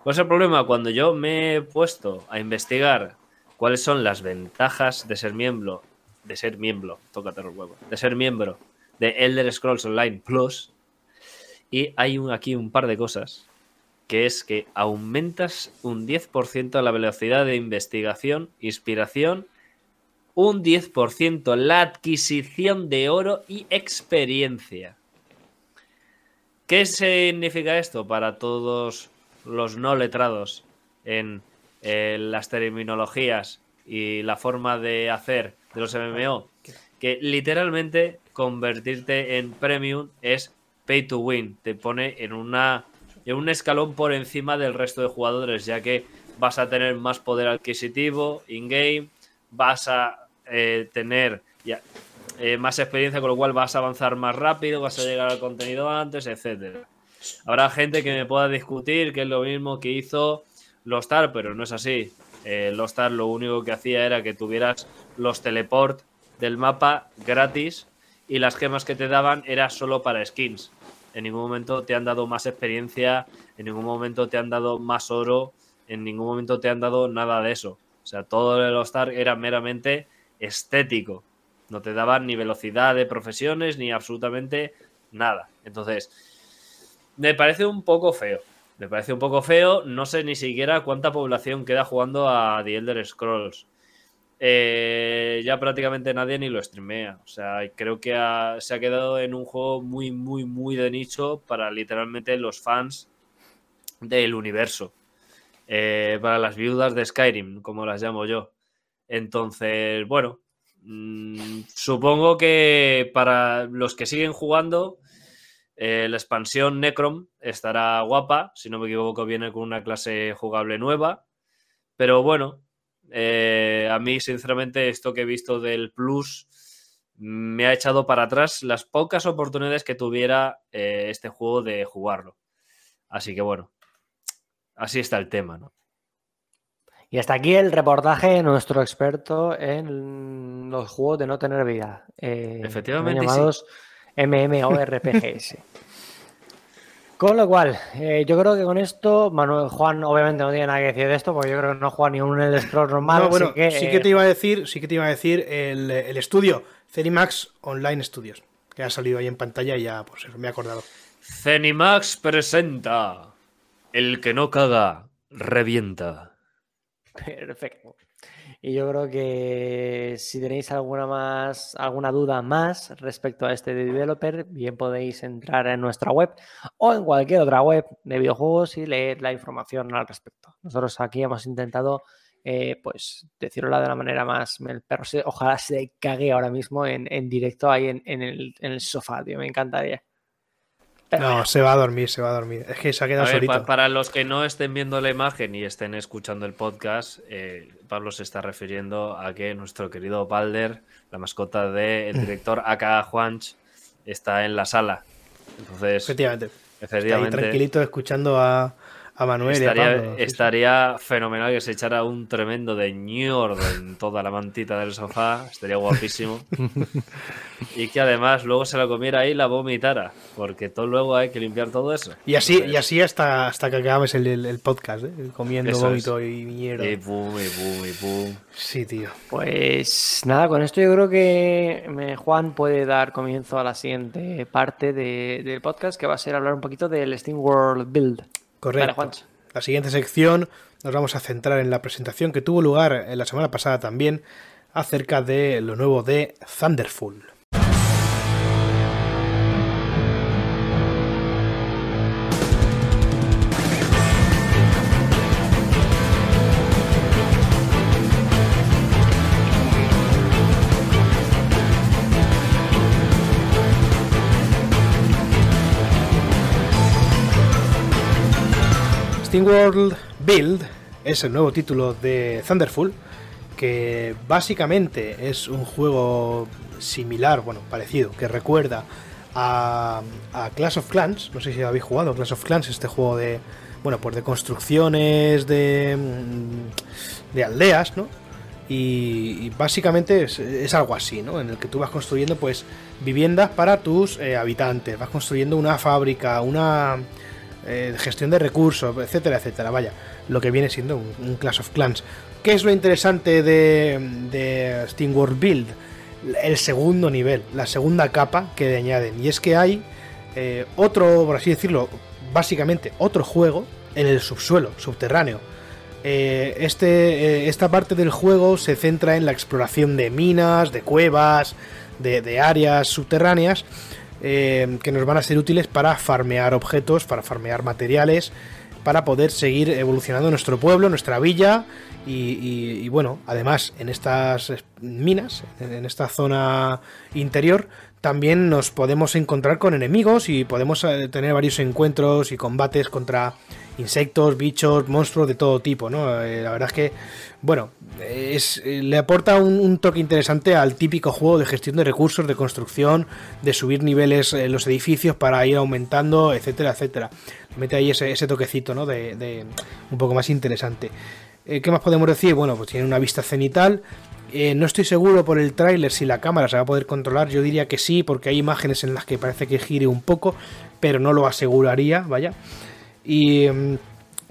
¿Cuál es el problema? Cuando yo me he puesto a investigar cuáles son las ventajas de ser miembro, de ser miembro, tócate los huevos, de ser miembro de Elder Scrolls Online Plus, y hay aquí un par de cosas, que es que aumentas un 10% la velocidad de investigación, inspiración, un 10% la adquisición de oro y experiencia. ¿Qué significa esto para todos los no letrados en las terminologías y la forma de hacer de los MMO? Que literalmente convertirte en premium es pay to win. Te pone en, una, en un escalón por encima del resto de jugadores, ya que vas a tener más poder adquisitivo in-game, vas a eh, tener ya, eh, más experiencia, con lo cual vas a avanzar más rápido, vas a llegar al contenido antes, etcétera. Habrá gente que me pueda discutir que es lo mismo que hizo los TAR, pero no es así. Eh, el All-Star lo único que hacía era que tuvieras los teleport del mapa gratis y las gemas que te daban era solo para skins. En ningún momento te han dado más experiencia, en ningún momento te han dado más oro, en ningún momento te han dado nada de eso. O sea, todo el All-Star era meramente estético. No te daban ni velocidad de profesiones ni absolutamente nada. Entonces, me parece un poco feo. Me parece un poco feo. No sé ni siquiera cuánta población queda jugando a The Elder Scrolls. Eh, ya prácticamente nadie ni lo streamea. O sea, creo que se ha quedado en un juego muy, muy, muy de nicho para literalmente los fans del universo. Eh, para las viudas de Skyrim, como las llamo yo. Entonces, bueno, mm, supongo que para los que siguen jugando, eh, la expansión Necrom estará guapa. Si no me equivoco, viene con una clase jugable nueva. Pero bueno, eh, a mí, sinceramente, esto que he visto del Plus me ha echado para atrás las pocas oportunidades que tuviera eh, este juego de jugarlo. Así que bueno, así está el tema, ¿no? Y hasta aquí el reportaje de nuestro experto en los juegos de no tener vida. eh, Efectivamente, sí. llamados MMORPGs. Con lo cual, eh, yo creo que con esto, Manuel Juan obviamente no tiene nada que decir de esto, porque yo creo que no juega ni un Scrolls normal. No, bueno, así que, sí que te iba a decir, sí que te iba a decir el, el estudio, Cenimax Online Studios, que ha salido ahí en pantalla y ya, pues me he acordado. Zenimax presenta El que no caga, revienta. Perfecto. Y yo creo que si tenéis alguna más, alguna duda más respecto a este developer, bien podéis entrar en nuestra web o en cualquier otra web de videojuegos y leer la información al respecto. Nosotros aquí hemos intentado, eh, pues, decirlo de la manera más. El perro se- ojalá se cague ahora mismo en, en directo ahí en, en el, en el sofá, tío. Me encantaría. Pero No, se va a dormir, se va a dormir. Es que se ha quedado ver, solito. pa- para los que no estén viendo la imagen y estén escuchando el podcast, eh, Pablo se está refiriendo a que nuestro querido Balder, la mascota del director Aka Juanch, está en la sala. Entonces, Efectivamente. Está ahí tranquilito escuchando a, a Manuel y a estaría, Pablo. sí, sí. estaría fenomenal que se echara un tremendo de ñordo en toda la mantita del sofá. Estaría guapísimo. y que además luego se la comiera ahí y la vomitara. Porque todo luego hay que limpiar todo eso. Y así, Entonces, y así hasta, hasta que acabes el, el- el podcast, ¿eh? comiendo Eso vómito y mierda. Y pum, y pum, y pum. Sí, tío. Pues nada, con esto yo creo que me- Juan puede dar comienzo a la siguiente parte de- del podcast, que va a ser hablar un poquito del Steam World Build. Correcto. Vale, la siguiente sección nos vamos a centrar en la presentación que tuvo lugar en la semana pasada también acerca de lo nuevo de Thunderful. SteamWorld Build es el nuevo título de Thunderful, que básicamente es un juego similar, bueno, parecido, que recuerda a, a Clash of Clans. No sé si habéis jugado Clash of Clans, este juego de, bueno, pues de construcciones, de, mm, de aldeas, ¿no? Y, básicamente es, es algo así, ¿no? En el que tú vas construyendo, pues, viviendas para tus eh, habitantes, vas construyendo una fábrica, una eh, gestión de recursos, etcétera, etcétera. Vaya, lo que viene siendo un, Clash of Clans. ¿Qué es lo interesante de, de Steam World Build? El segundo nivel, la segunda capa que le añaden. Y es que hay eh, otro, por así decirlo, básicamente otro juego en el subsuelo, subterráneo. Eh, este, esta parte del juego se centra en la exploración de minas, de cuevas, de áreas subterráneas eh, que nos van a ser útiles para farmear objetos, para farmear materiales, para poder seguir evolucionando nuestro pueblo, nuestra villa y, bueno, además en estas minas, en, en esta zona interior, también nos podemos encontrar con enemigos y podemos eh, tener varios encuentros y combates contra insectos, bichos, monstruos de todo tipo, ¿no? Eh, la verdad es que, bueno, es, eh, le aporta un, un toque interesante al típico juego de gestión de recursos, de construcción, de subir niveles en los edificios para ir aumentando, etcétera, etcétera. Mete ahí ese, toquecito, ¿no? De, de un poco más interesante. Eh, ¿Qué más podemos decir? Bueno, pues tiene una vista cenital. Eh, no estoy seguro por el tráiler si la cámara se va a poder controlar. Yo diría que sí, porque hay imágenes en las que parece que gire un poco, pero no lo aseguraría, vaya. Y mm,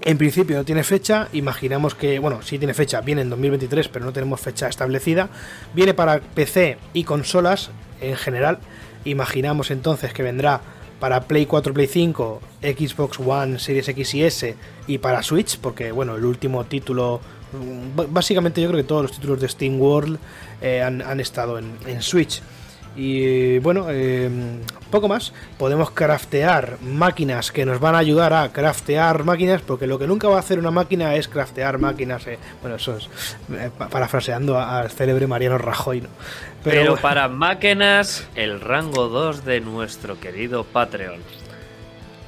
en principio no tiene fecha. Imaginamos que, bueno, sí tiene fecha, viene en 2023, pero no tenemos fecha establecida. Viene para PC y consolas en general. Imaginamos entonces que vendrá para Play 4, Play 5, Xbox One, Series X y S y para Switch, porque bueno, el último título, mm, básicamente yo creo que todos los títulos de Steam World eh, han, estado en Switch. Y bueno, eh, poco más. Podemos craftear máquinas que nos van a ayudar a craftear máquinas, porque lo que nunca va a hacer una máquina es craftear máquinas. Eh. Bueno, eso es eh, parafraseando al célebre Mariano Rajoy. ¿no? Pero, Pero para máquinas, el rango 2 de nuestro querido Patreon.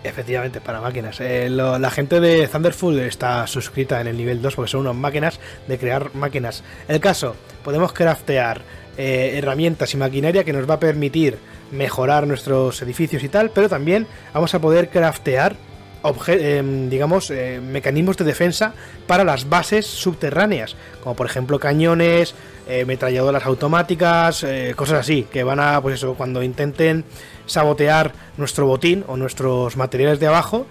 Efectivamente, para máquinas. Eh, lo, la gente de Thunderful está suscrita en el nivel 2 porque son unas máquinas de crear máquinas. El caso, podemos craftear eh, herramientas y maquinaria que nos va a permitir mejorar nuestros edificios y tal, pero también vamos a poder craftear eh, digamos, eh, mecanismos de defensa para las bases subterráneas, como por ejemplo cañones, metralladoras automáticas, cosas así, que van a, pues eso, cuando intenten sabotear nuestro botín o nuestros materiales de abajo,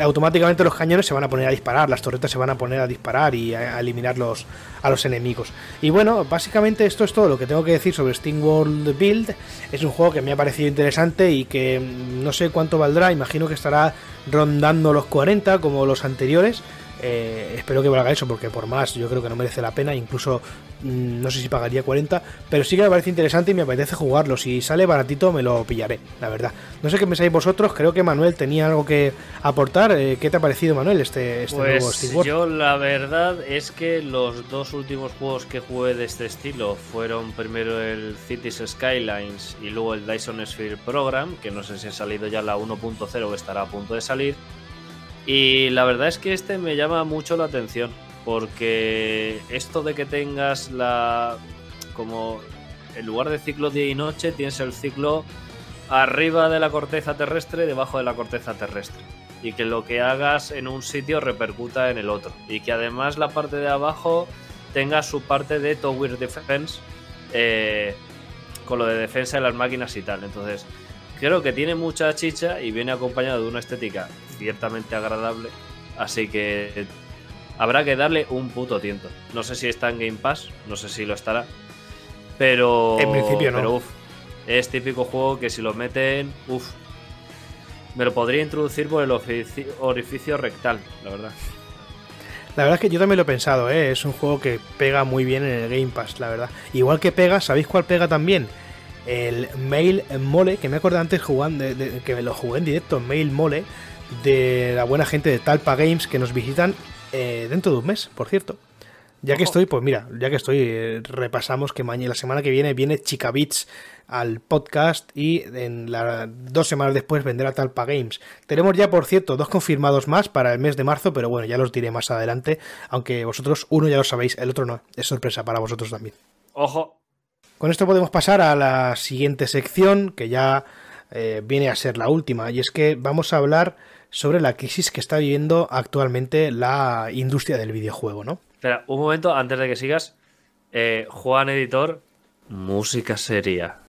automáticamente los cañones se van a poner a disparar, las torretas se van a poner a disparar y a, eliminar los, a los enemigos. Y bueno, básicamente esto es todo lo que tengo que decir sobre Steam World Build. Es un juego que me ha parecido interesante y que mm, no sé cuánto valdrá, imagino que estará rondando los 40 como los anteriores. Eh, espero que valga eso porque por más yo creo que no merece la pena, incluso mmm, no sé si pagaría 40, pero sí que me parece interesante y me apetece jugarlo. Si sale baratito me lo pillaré, la verdad. No sé qué pensáis vosotros, creo que Manuel tenía algo que aportar. Eh, ¿Qué te ha parecido Manuel este, este pues nuevo Steam World? Yo la verdad es que los dos últimos juegos que jugué de este estilo fueron primero el Cities Skylines y luego el Dyson Sphere Program, que no sé si ha salido ya la 1.0 o estará a punto de salir. Y la verdad es que este me llama mucho la atención, porque esto de que tengas la. como. en lugar de ciclo día y noche, tienes el ciclo arriba de la corteza terrestre y debajo de la corteza terrestre. Y que lo que hagas en un sitio repercuta en el otro. Y que además la parte de abajo tenga su parte de Tower Defense eh, con lo de defensa de las máquinas y tal. Entonces, creo que tiene mucha chicha y viene acompañado de una estética ciertamente agradable. Así que habrá que darle un puto tiento. No sé si está en Game Pass, no sé si lo estará. Pero. En principio no. Pero uf, es típico juego que si lo meten, uff. Me lo podría introducir por el orificio rectal, la verdad. La verdad es que yo también lo he pensado, ¿eh? es un juego que pega muy bien en el Game Pass, la verdad. Igual que pega, ¿sabéis cuál pega también? El Mail Mole, que me acuerdo antes jugando, de, de, que me lo jugué en directo, Mail Mole, de la buena gente de Talpa Games que nos visitan eh, dentro de un mes, por cierto. Ya que estoy, pues mira, ya que estoy, eh, repasamos que mañana, la semana que viene viene Chica Beats al podcast y en la, dos semanas después vendrá Talpa Games. Tenemos ya, por cierto, dos confirmados más para el mes de marzo, pero bueno, ya los diré más adelante, aunque vosotros uno ya lo sabéis, el otro no, es sorpresa para vosotros también. Ojo, Con esto podemos pasar a la siguiente sección, que ya eh, viene a ser la última, y es que vamos a hablar sobre la crisis que está viviendo actualmente la industria del videojuego, ¿no? espera, un momento antes de que sigas. Eh, Juan Editor, música seria.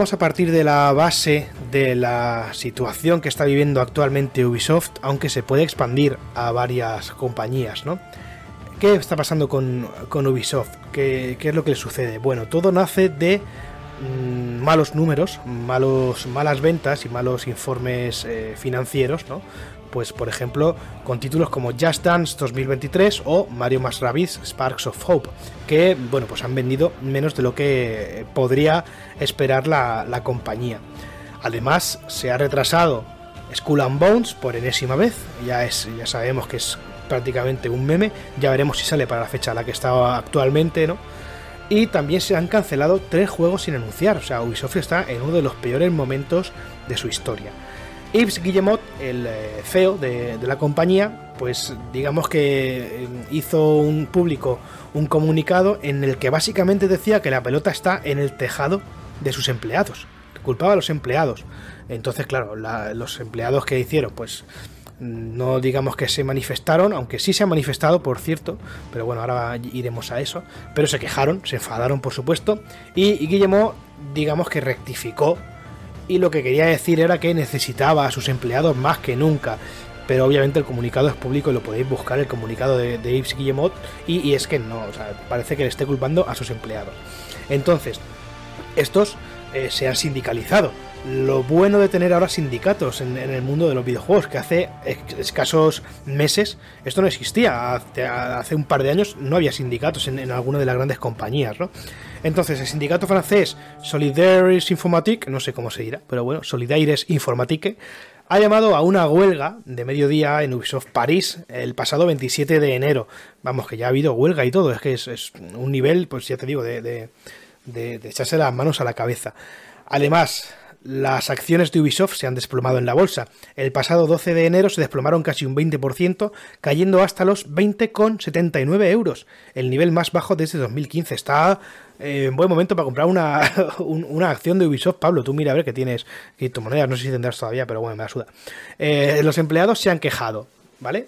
Vamos a partir de la base de la situación que está viviendo actualmente Ubisoft, aunque se puede expandir a varias compañías, ¿no? ¿Qué está pasando con, con Ubisoft? ¿Qué, ¿Qué, es lo que le sucede? Bueno, todo nace de mmm, malos números, malos, malas ventas y malos informes eh, financieros, ¿no? Pues, por ejemplo, con títulos como Just Dance 2023 o Mario más Rabbids Sparks of Hope, que, bueno, pues han vendido menos de lo que podría esperar la, la compañía. Además, se ha retrasado Skull and Bones por enésima vez, ya, es, ya sabemos que es prácticamente un meme. Ya veremos si sale para la fecha a la que está actualmente, ¿no? Y también se han cancelado tres juegos sin anunciar. O sea, Ubisoft está en uno de los peores momentos de su historia. Yves Guillemot, el eh, CEO de, la compañía, pues digamos que eh, hizo un público un comunicado en el que básicamente decía que la pelota está en el tejado de sus empleados. Culpaba a los empleados. Entonces, claro, la, los empleados que hicieron, pues no digamos que se manifestaron, aunque sí se han manifestado, por cierto, pero bueno, ahora iremos a eso, pero se quejaron, se enfadaron, por supuesto, y, y Guillemot, digamos que rectificó, y lo que quería decir era que necesitaba a sus empleados más que nunca, pero obviamente el comunicado es público y lo podéis buscar, el comunicado de, de Guillemot, y, y, es que no, o sea, parece que le esté culpando a sus empleados. Entonces, estos eh, se han sindicalizado, lo bueno de tener ahora sindicatos en, el mundo de los videojuegos, que hace escasos meses esto no existía. Hace, un par de años no había sindicatos en, en, alguna de las grandes compañías, ¿no? Entonces, el sindicato francés Solidaires Informatique, no sé cómo se dirá, pero bueno, Solidaires Informatique, ha llamado a una huelga de mediodía en Ubisoft París el pasado 27 de enero. Vamos, que ya ha habido huelga y todo, es que es, un nivel, pues ya te digo, de, de echarse las manos a la cabeza. Además, las acciones de Ubisoft se han desplomado en la bolsa. El pasado 12 de enero se desplomaron casi un 20%, cayendo hasta los 20,79 euros, el nivel más bajo desde 2015. Está eh, en buen momento para comprar una, una acción de Ubisoft. Pablo, tú mira a ver que tienes criptomonedas, no sé si tendrás todavía, pero bueno, me ayuda. Eh, los empleados se han quejado, ¿vale?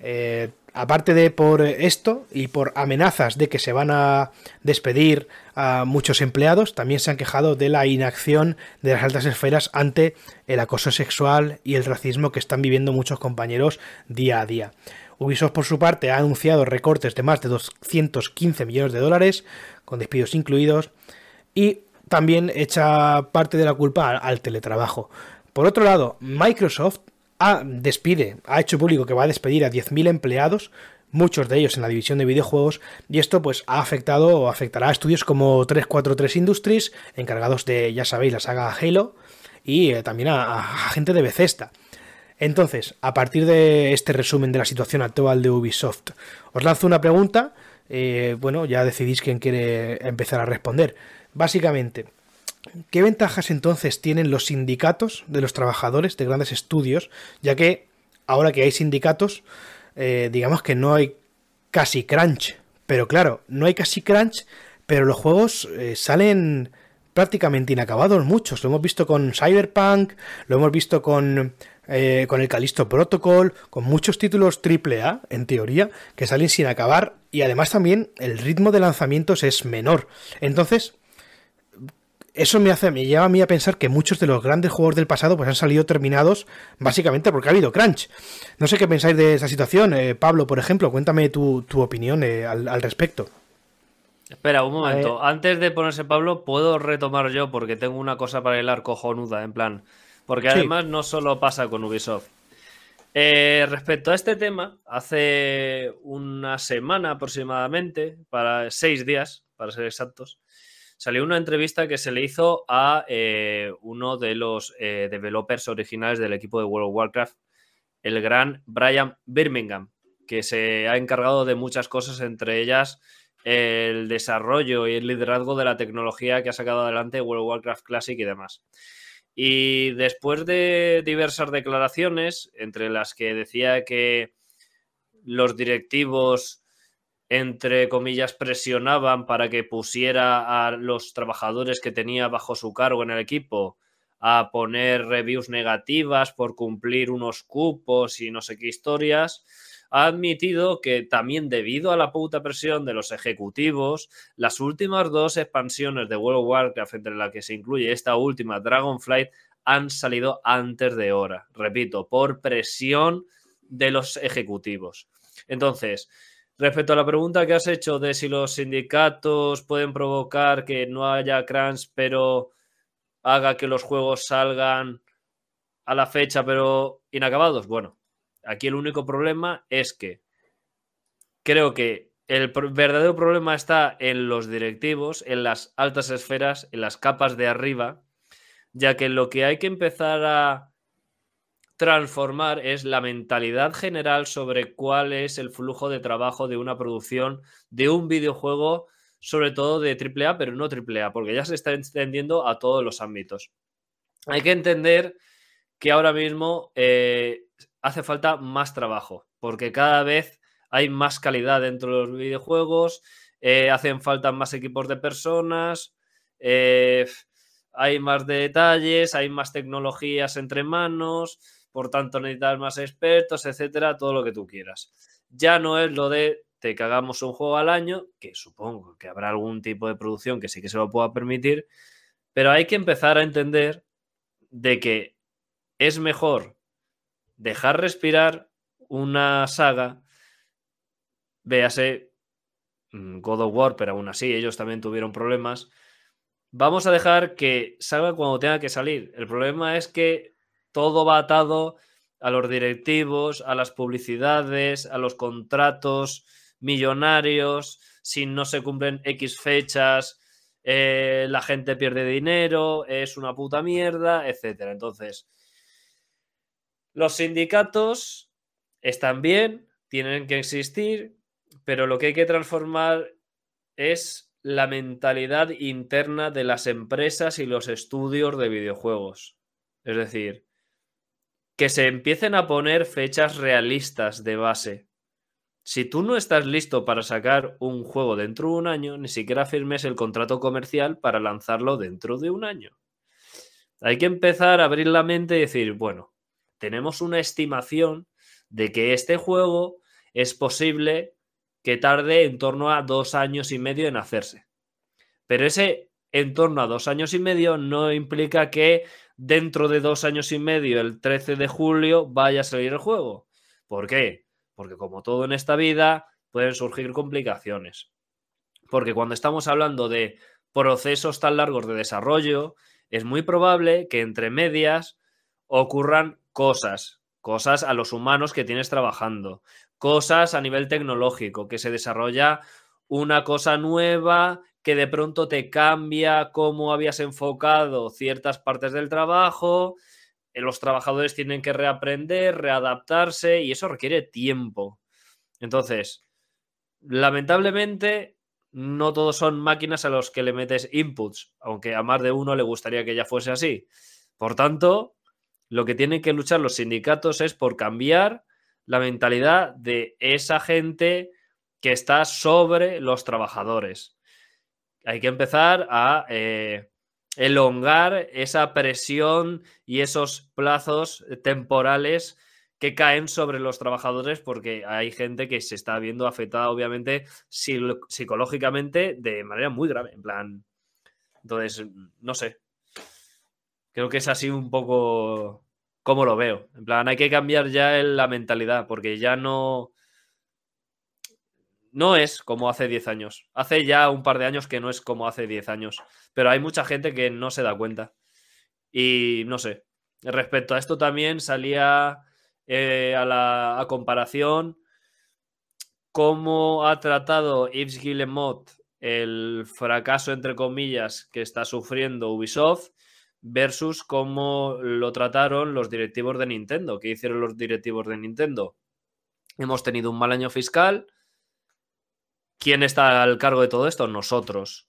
Eh, aparte de por esto y por amenazas de que se van a despedir a muchos empleados, también se han quejado de la inacción de las altas esferas ante el acoso sexual y el racismo que están viviendo muchos compañeros día a día. Ubisoft, por su parte, ha anunciado recortes de más de 215 millones de dólares, con despidos incluidos, y también echa parte de la culpa al teletrabajo. Por otro lado, Microsoft ha, despide, ha hecho público que va a despedir a 10.000 empleados, muchos de ellos en la división de videojuegos, y esto pues ha afectado o afectará a estudios como 343 Industries, encargados de, ya sabéis, la saga Halo, y eh, también a, gente de Bethesda. Entonces, a partir de este resumen de la situación actual de Ubisoft, os lanzo una pregunta, eh, bueno, ya decidís quién quiere empezar a responder. Básicamente, ¿Qué ventajas entonces tienen los sindicatos de los trabajadores de grandes estudios? Ya que ahora que hay sindicatos, eh, digamos que no hay casi crunch. Pero claro, no hay casi crunch, pero los juegos eh, salen prácticamente inacabados muchos. Lo hemos visto con Cyberpunk, lo hemos visto con, eh, con el Callisto Protocol, con muchos títulos AAA, en teoría, que salen sin acabar. Y además también el ritmo de lanzamientos es menor. Entonces, eso me hace, me lleva a mí a pensar que muchos de los grandes juegos del pasado pues han salido terminados básicamente porque ha habido crunch. No sé qué pensáis de esa situación. Eh, Pablo, por ejemplo, cuéntame tu, tu opinión eh, al, al, respecto. Espera, un momento. Antes de ponerse Pablo, puedo retomar yo porque tengo una cosa para hilar cojonuda, en plan. Porque además sí. no solo pasa con Ubisoft. Eh, respecto a este tema, hace una semana aproximadamente, para seis días, para ser exactos, salió una entrevista que se le hizo a eh, uno de los eh, developers originales del equipo de World of Warcraft, el gran Brian Birmingham, que se ha encargado de muchas cosas, entre ellas el desarrollo y el liderazgo de la tecnología que ha sacado adelante World of Warcraft Classic y demás. Y después de diversas declaraciones, entre las que decía que los directivos entre comillas, presionaban para que pusiera a los trabajadores que tenía bajo su cargo en el equipo a poner reviews negativas por cumplir unos cupos y no sé qué historias, ha admitido que también debido a la puta presión de los ejecutivos, las últimas dos expansiones de World of Warcraft, entre las que se incluye esta última, Dragonflight, han salido antes de hora. Repito, por presión de los ejecutivos. Entonces, Respecto a la pregunta que has hecho de si los sindicatos pueden provocar que no haya crunch, pero haga que los juegos salgan a la fecha, pero inacabados, bueno, aquí el único problema es que creo que el verdadero problema está en los directivos, en las altas esferas, en las capas de arriba, ya que lo que hay que empezar a transformar es la mentalidad general sobre cuál es el flujo de trabajo de una producción de un videojuego, sobre todo de AAA, pero no AAA, porque ya se está extendiendo a todos los ámbitos. Hay que entender que ahora mismo eh, hace falta más trabajo, porque cada vez hay más calidad dentro de los videojuegos, eh, hacen falta más equipos de personas, eh, hay más detalles, hay más tecnologías entre manos, por tanto necesitas más expertos, etcétera, todo lo que tú quieras. Ya no es lo de te cagamos un juego al año, que supongo que habrá algún tipo de producción que sí que se lo pueda permitir, pero hay que empezar a entender de que es mejor dejar respirar una saga, véase mm, God of War, pero aún así ellos también tuvieron problemas. Vamos a dejar que salga cuando tenga que salir. El problema es que todo va atado a los directivos, a las publicidades, a los contratos millonarios. Si no se cumplen X fechas, eh, la gente pierde dinero, es una puta mierda, etcétera. Entonces, los sindicatos están bien, tienen que existir, pero lo que hay que transformar es la mentalidad interna de las empresas y los estudios de videojuegos. Es decir, que se empiecen a poner fechas realistas de base. Si tú no estás listo para sacar un juego dentro de un año, ni siquiera firmes el contrato comercial para lanzarlo dentro de un año. Hay que empezar a abrir la mente y decir, bueno, tenemos una estimación de que este juego es posible que tarde en torno a dos años y medio en hacerse. Pero ese en torno a dos años y medio no implica que dentro de dos años y medio, el 13 de julio, vaya a salir el juego. ¿Por qué? Porque como todo en esta vida, pueden surgir complicaciones. Porque cuando estamos hablando de procesos tan largos de desarrollo, es muy probable que entre medias ocurran cosas, cosas a los humanos que tienes trabajando, cosas a nivel tecnológico, que se desarrolla una cosa nueva que de pronto te cambia cómo habías enfocado ciertas partes del trabajo, eh, los trabajadores tienen que reaprender, readaptarse y eso requiere tiempo. Entonces, lamentablemente, no todos son máquinas a los que le metes inputs, aunque a más de uno le gustaría que ya fuese así. Por tanto, lo que tienen que luchar los sindicatos es por cambiar la mentalidad de esa gente que está sobre los trabajadores. Hay que empezar a eh, elongar esa presión y esos plazos temporales que caen sobre los trabajadores porque hay gente que se está viendo afectada obviamente psicológicamente de manera muy grave, en plan. Entonces, no sé. Creo que es así un poco como lo veo. En plan, hay que cambiar ya la mentalidad, porque ya no. No es como hace 10 años. Hace ya un par de años que no es como hace 10 años. Pero hay mucha gente que no se da cuenta. Y no sé. Respecto a esto también salía eh, a la a comparación cómo ha tratado Yves Guillemot el fracaso, entre comillas, que está sufriendo Ubisoft versus cómo lo trataron los directivos de Nintendo. ¿Qué hicieron los directivos de Nintendo? Hemos tenido un mal año fiscal. ¿Quién está al cargo de todo esto? Nosotros.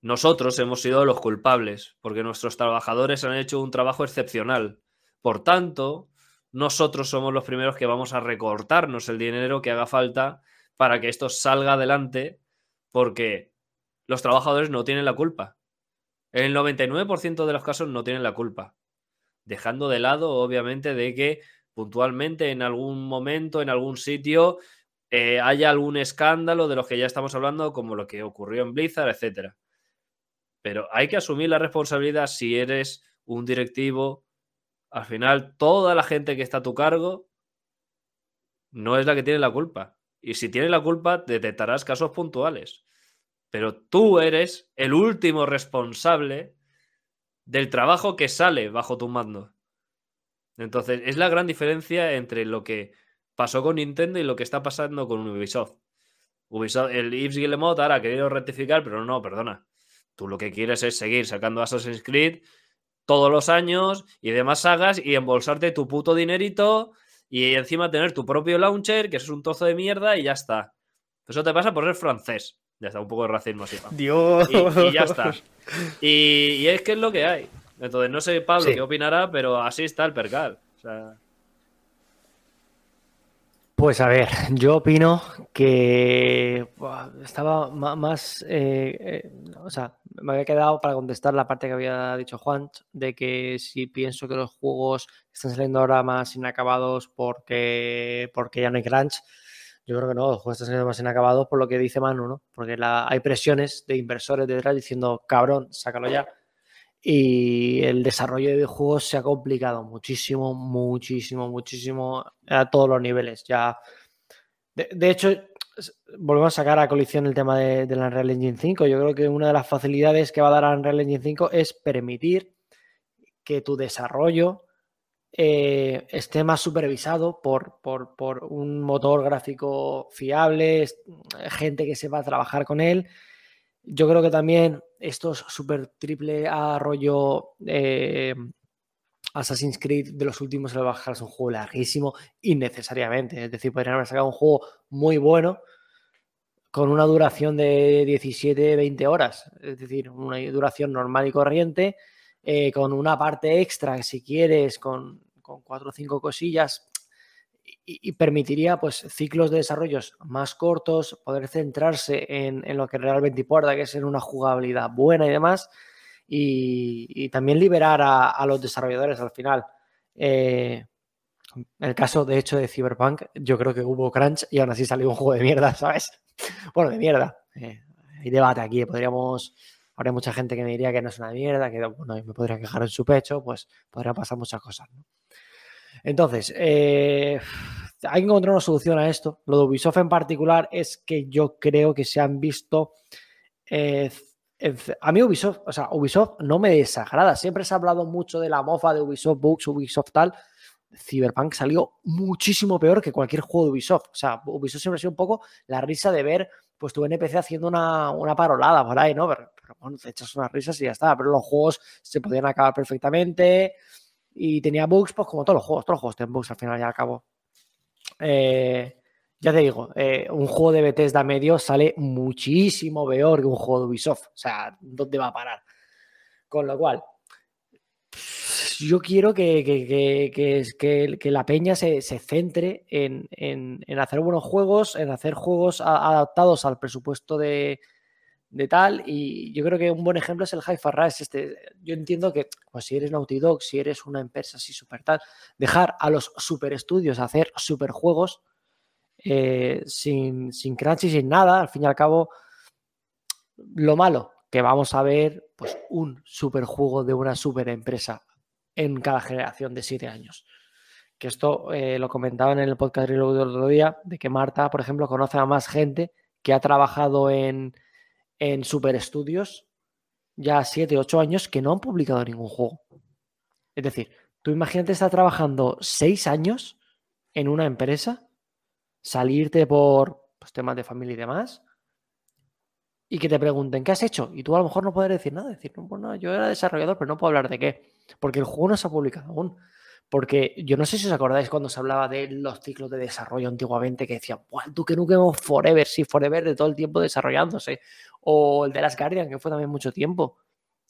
Nosotros hemos sido los culpables, porque nuestros trabajadores han hecho un trabajo excepcional. Por tanto, nosotros somos los primeros que vamos a recortarnos el dinero que haga falta para que esto salga adelante, porque los trabajadores no tienen la culpa. En el 99% de los casos no tienen la culpa. Dejando de lado, obviamente, de que puntualmente en algún momento, en algún sitio, eh, haya algún escándalo de los que ya estamos hablando, como lo que ocurrió en Blizzard, etc. Pero hay que asumir la responsabilidad si eres un directivo. Al final, toda la gente que está a tu cargo no es la que tiene la culpa. Y si tiene la culpa, detectarás casos puntuales pero tú eres el último responsable del trabajo que sale bajo tu mando. Entonces, es la gran diferencia entre lo que pasó con Nintendo y lo que está pasando con Ubisoft. Ubisoft el Yves Guillemot ahora ha querido rectificar, pero no, perdona. Tú lo que quieres es seguir sacando Assassin's Creed todos los años y demás sagas y embolsarte tu puto dinerito y encima tener tu propio launcher, que es un trozo de mierda y ya está. Eso te pasa por ser francés. Ya está, un poco de racismo así. Dios. Y, y ya está. Y, y es que es lo que hay. Entonces, no sé Pablo Sí. qué opinará, pero así está el percal. O sea, Pues a ver, yo opino que estaba más, eh, eh, o sea, me había quedado para contestar la parte que había dicho Juan, de que si pienso que los juegos están saliendo ahora más inacabados porque, porque ya no hay crunch, yo creo que no, los juegos están saliendo más inacabados por lo que dice Manu, ¿no? Porque la- hay presiones de inversores detrás diciendo, cabrón, sácalo ya. Y el desarrollo de videojuegos se ha complicado muchísimo, muchísimo, muchísimo a todos los niveles. Ya, de, hecho, volvemos a sacar a colisión el tema de, la Unreal Engine 5. Yo creo que una de las facilidades que va a dar a Unreal Engine 5 es permitir que tu desarrollo eh, esté más supervisado por, por- por un motor gráfico fiable, gente que sepa trabajar con él. Yo creo que también estos super triple A rollo eh, Assassin's Creed de los últimos se lo bajar es un juego larguísimo innecesariamente. Es decir, podrían haber sacado un juego muy bueno con una duración de 17-20 horas. Es decir, una duración normal y corriente, eh, con una parte extra, si quieres, con, con cuatro o cinco cosillas. Y, permitiría pues ciclos de desarrollos más cortos, poder centrarse en, en lo que realmente importa, que es en una jugabilidad buena y demás, y, también liberar a, a los desarrolladores al final. Eh, en el caso, de hecho, de Cyberpunk, yo creo que hubo crunch y aún así salió un juego de mierda, ¿sabes? Bueno, de mierda. Eh, hay debate aquí, podríamos... Habría mucha gente que me diría que no es una mierda, que bueno, me podría quejar en su pecho, pues podrían pasar muchas cosas. ¿no? Entonces, eh, hay que encontrar una solución a esto. Lo de Ubisoft en particular es que yo creo que se han visto. eh, a mí Ubisoft, o sea, Ubisoft no me desagrada. Siempre se ha hablado mucho de la mofa de Ubisoft Books, Ubisoft tal. Cyberpunk salió muchísimo peor que cualquier juego de Ubisoft. O sea, Ubisoft siempre ha sido un poco la risa de ver pues tu NPC haciendo una, una parolada por ahí, ¿no? Pero bueno, te echas unas risas y ya está. Pero los juegos se podían acabar perfectamente y tenía bugs, pues como todos los juegos, todos los juegos tienen bugs al final y al cabo. Eh, ya te digo, eh, un juego de Bethesda medio sale muchísimo peor que un juego de Ubisoft. O sea, ¿dónde va a parar? Con lo cual, yo quiero que, que- que- que- la peña se, se centre en, en- en hacer buenos juegos, en hacer juegos adaptados al presupuesto de, de tal. Y yo creo que un buen ejemplo es el Far Rush. Este, yo entiendo que pues, si eres Naughty Dog, si eres una empresa así súper tal, dejar a los super estudios hacer super juegos eh, sin, sin crunch y sin nada, al fin y al cabo, lo malo, que vamos a ver pues un super juego de una super empresa en cada generación de siete años. Que esto eh, lo comentaba en el podcast del otro día, de que Marta, por ejemplo, conoce a más gente que ha trabajado en, en super estudios ya siete, ocho años que no han publicado ningún juego. Es decir, tú imagínate estar trabajando seis años en una empresa, salirte por pues, temas de familia y demás, y que te pregunten, ¿qué has hecho? Y tú a lo mejor no puedes decir nada, decir, no, bueno, yo era desarrollador, pero no puedo hablar de qué, porque el juego no se ha publicado aún. Porque yo no sé si os acordáis cuando se hablaba de los ciclos de desarrollo antiguamente que decían, ¡buah, el Duke Nukem Forever! Sí, Forever de todo el tiempo desarrollándose. O el de las Guardian, que fue también mucho tiempo.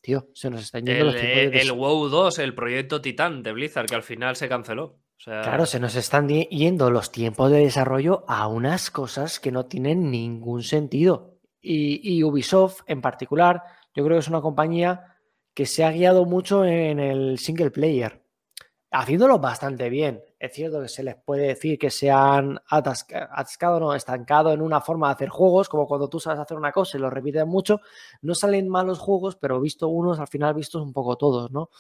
Tío, se nos están yendo El, los tiempos de el WoW 2, el proyecto Titán de Blizzard, que al final se canceló. O sea, Claro, se nos están yendo los tiempos de desarrollo a unas cosas que no tienen ningún sentido. Y, y Ubisoft en particular, yo creo que es una compañía que se ha guiado mucho en el single player, haciéndolo bastante bien. Es cierto que se les puede decir que se han atasca- atascado, no, estancado en una forma de hacer juegos, como cuando tú sabes hacer una cosa y lo repites mucho, no salen malos juegos, pero visto unos, al final vistos un poco todos, ¿no?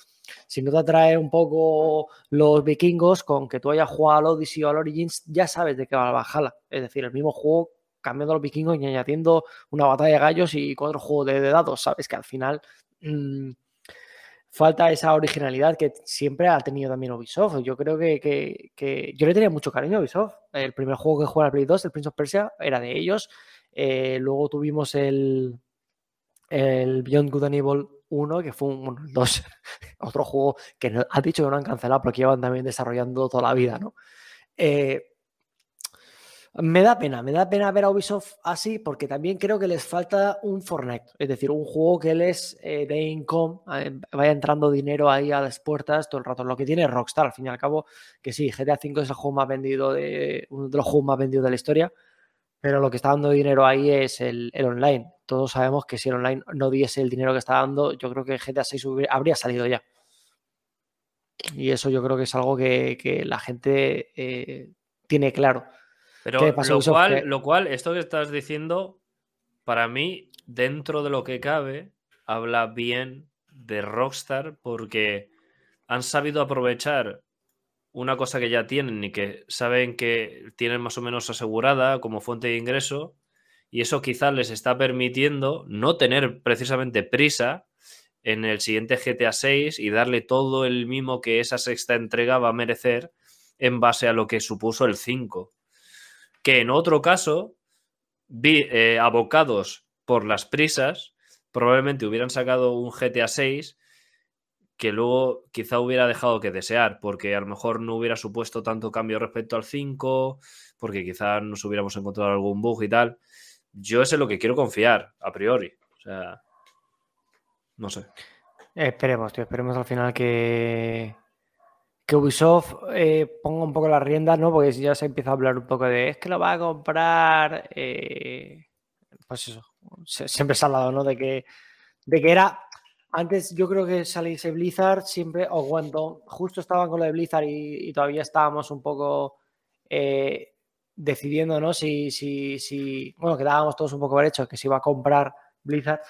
Si no te atrae un poco los vikingos, con que tú hayas jugado al Odyssey o al Origins, ya sabes de qué va la Valhalla. Es decir, el mismo juego cambiando los vikingos y añadiendo una batalla de gallos y cuatro juegos de, de dados, ¿sabes? Que al final mm, falta esa originalidad que siempre ha tenido también Ubisoft. Yo creo que, que- yo le tenía mucho cariño a Ubisoft. El primer juego que jugué al Play 2, el Prince of Persia, era de ellos. Eh, luego tuvimos el, el Beyond Good and Evil 1, que fue un, bueno, el 2, otro juego que no, has dicho que no han cancelado porque llevan también desarrollando toda la vida, ¿no? Eh, me da pena, me da pena ver a Ubisoft así porque también creo que les falta un Fortnite, es decir, un juego que les eh, de income, eh, vaya entrando dinero ahí a las puertas todo el rato. Lo que tiene Rockstar, al fin y al cabo, que sí, GTA V es el juego más vendido de uno de los juegos más vendidos de la historia, pero lo que está dando dinero ahí es el, online. Todos sabemos que si el online no diese el dinero que está dando, yo creo que GTA 6 habría salido ya. Y eso yo creo que es algo que, que la gente eh, tiene claro. Pero ¿Qué pasa, lo cual, Que- lo cual, esto que estás diciendo, para mí, dentro de lo que cabe, habla bien de Rockstar porque han sabido aprovechar una cosa que ya tienen y que saben que tienen más o menos asegurada como fuente de ingreso y eso quizás les está permitiendo no tener precisamente prisa en el siguiente GTA 6 y darle todo el mimo que esa sexta entrega va a merecer en base a lo que supuso el 5 que en otro caso, vi, eh, abocados por las prisas, probablemente hubieran sacado un GTA 6 que luego quizá hubiera dejado que desear, porque a lo mejor no hubiera supuesto tanto cambio respecto al 5, porque quizá nos hubiéramos encontrado algún bug y tal. Yo es en lo que quiero confiar, a priori. O sea, no sé. Esperemos, tío, esperemos al final que, que Ubisoft eh, ponga un poco las riendas, ¿no? Porque ya se empieza a hablar un poco de es que lo va a comprar. eh, pues eso, siempre se ha hablado, ¿no? De que, de que era. Antes yo creo que saliese Blizzard siempre, o cuando justo estaban con lo de Blizzard y, todavía estábamos un poco eh, decidiendo, ¿no? Si, si, si, bueno, que dábamos todos un poco por hecho que se iba a comprar Blizzard,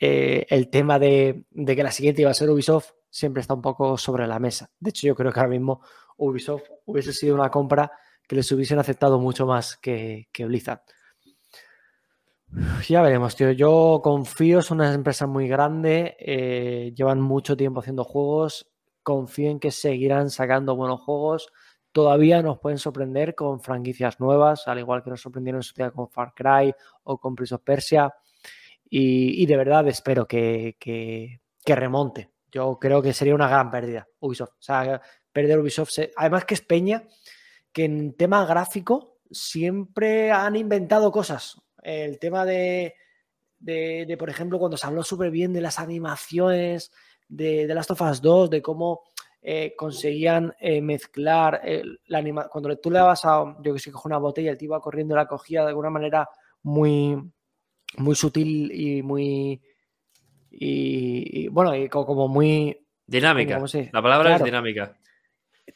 eh, el tema de, de que la siguiente iba a ser Ubisoft siempre está un poco sobre la mesa. De hecho, yo creo que ahora mismo Ubisoft hubiese sido una compra que les hubiesen aceptado mucho más que, Blizzard. Ya veremos, tío. Yo confío, es una empresa muy grande, eh, llevan mucho tiempo haciendo juegos, confío en que seguirán sacando buenos juegos. Todavía nos pueden sorprender con franquicias nuevas, al igual que nos sorprendieron en su día con Far Cry o con Prince of Persia. Y, de verdad espero que- que remonte. Yo creo que sería una gran pérdida Ubisoft. O sea, perder Ubisoft. Además que es Peña, que en tema gráfico siempre han inventado cosas. El tema de, de, por ejemplo, cuando se habló súper bien de las animaciones de, de Last of Us 2, de cómo eh, conseguían eh, mezclar eh, la anima Cuando tú le dabas a, yo que sé, coge una botella, el tío iba corriendo la cogía de alguna manera muy, muy sutil y muy. Y, y, bueno, y co- como muy. Dinámica. ¿Cómo se- La palabra Claro. es dinámica.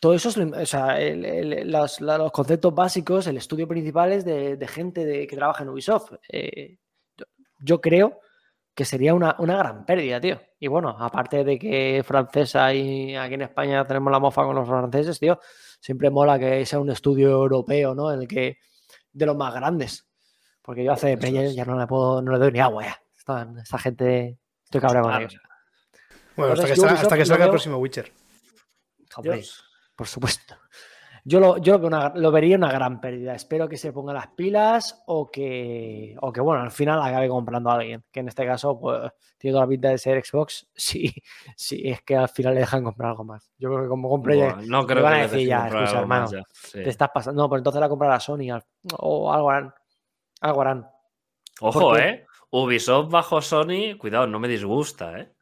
Todo eso es, o sea, el- el- los, los conceptos básicos, el estudio principal es de, de gente de, que trabaja en Ubisoft. Eh, yo, yo creo que sería una, una gran pérdida, tío. Y bueno, aparte de que francesa y aquí en España tenemos la mofa con los franceses, tío, siempre mola que sea un estudio europeo, ¿no? En el que de los más grandes. Porque yo hace peña ya no le puedo, no le doy ni agua ya. Esta, esta gente, estoy cabreado con Ah, ellos. Bueno, hasta que, salga, Ubisoft hasta que lo salga el próximo Witcher. Hombre, por supuesto. Yo, lo, yo lo, veo una- lo vería una gran pérdida. Espero que se ponga las pilas o que, o que, bueno, al final acabe comprando a alguien. Que en este caso, pues, tiene toda la pinta de ser Xbox. Sí, sí, es que al final le dejan comprar algo más. Yo creo que como compre ya, no creo van que a decir dejen ya, comprar escucha, algo más hermano, ya. Sí. te estás pasando. No, pues entonces la comprará Sony o algo harán. Algo harán. Ojo, porque- ¿eh? Ubisoft bajo Sony, cuidado, no me disgusta, ¿eh?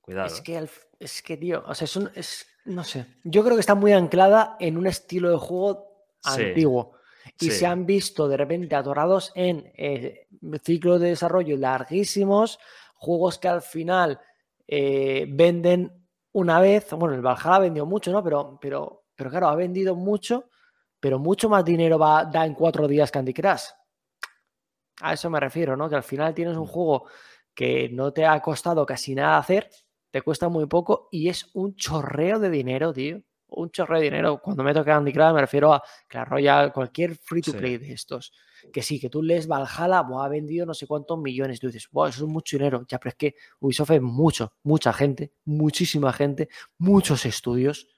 Cuidado. Es que, al- es que, tío, o sea, es un, es, no sé. Yo creo que está muy anclada en un estilo de juego Sí, antiguo. Y sí. se han visto de repente atorados en eh, ciclos de desarrollo larguísimos, juegos que al final eh, venden una vez. Bueno, el Valhalla ha vendido mucho, ¿no? Pero, pero, pero claro, ha vendido mucho, pero mucho más dinero va, da en cuatro días Candy Crush. A eso me refiero, ¿no? Que al final tienes un Mm. juego que no te ha costado casi nada hacer, te cuesta muy poco y es un chorreo de dinero, tío. Un chorreo de dinero. Cuando me toca Candy Crush me refiero a Clash Royale, cualquier free to Sí. play de estos. Que sí, que tú lees Valhalla, ha vendido no sé cuántos millones. Tú dices, wow, eso es mucho dinero. Ya, pero es que Ubisoft es mucho, mucha gente, muchísima gente, muchos estudios,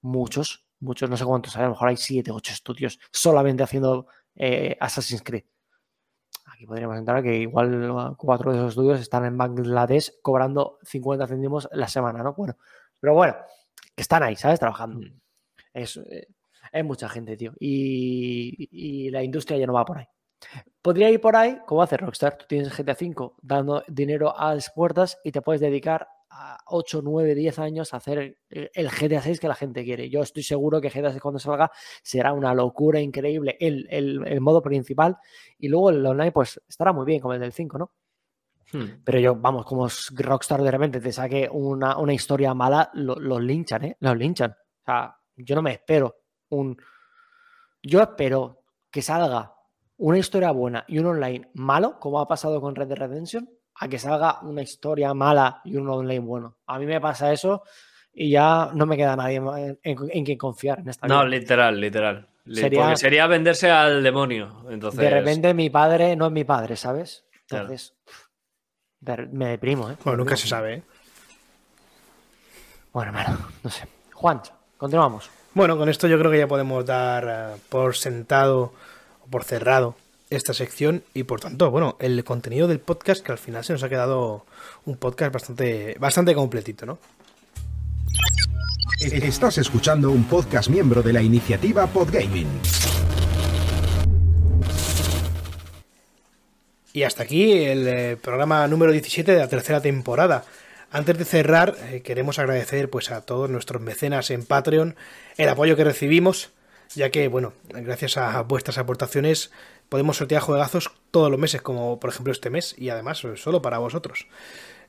muchos, muchos, no sé cuántos, hay, a lo mejor hay siete, ocho estudios solamente haciendo eh, Assassin's Creed. Aquí podríamos entrar que igual cuatro de esos estudios están en Bangladesh cobrando 50 céntimos la semana, ¿no? Bueno, pero bueno, que están ahí, ¿sabes? Trabajando. Mm. Es, eh, es mucha gente, tío. Y, y la industria ya no va por ahí. Podría ir por ahí, como hace Rockstar. Tú tienes GTA V dando dinero a las puertas y te puedes dedicar a 8, 9, 10 años hacer el GTA 6 que la gente quiere. Yo estoy seguro que GTA 6 cuando salga será una locura increíble el, el- el modo principal y luego el online pues estará muy bien como el del 5, ¿no? Hmm. Pero yo, vamos, como Rockstar de repente te saque una, una historia mala, lo- los linchan, ¿eh? Los linchan. O sea, yo no me espero un... Yo espero que salga una historia buena y un online malo, como ha pasado con Red Dead Redemption, a que salga una historia mala y un online bueno. A mí me pasa eso y ya no me queda nadie en, en, en quien confiar en esta No, vida. literal, literal. Li- Sería- Porque sería venderse al demonio. Entonces, De repente mi padre no es mi padre, ¿sabes? Entonces, me deprimo, ¿eh? Bueno, nunca se sabe, ¿eh? Bueno, hermano, no sé. Juan, continuamos. Bueno, con esto yo creo que ya podemos dar eh, por sentado o por cerrado esta sección y por tanto, bueno, el contenido del podcast que al final se nos ha quedado un podcast bastante, bastante completito, ¿no? Estás escuchando un podcast miembro de la iniciativa Podgaming. Y hasta aquí el eh, programa número 17 de la tercera temporada. Antes de cerrar, eh, queremos agradecer pues a todos nuestros mecenas en Patreon el apoyo que recibimos, ya que, bueno, gracias a vuestras aportaciones podemos sortear juegazos todos los meses, como por ejemplo este mes, y además solo para vosotros.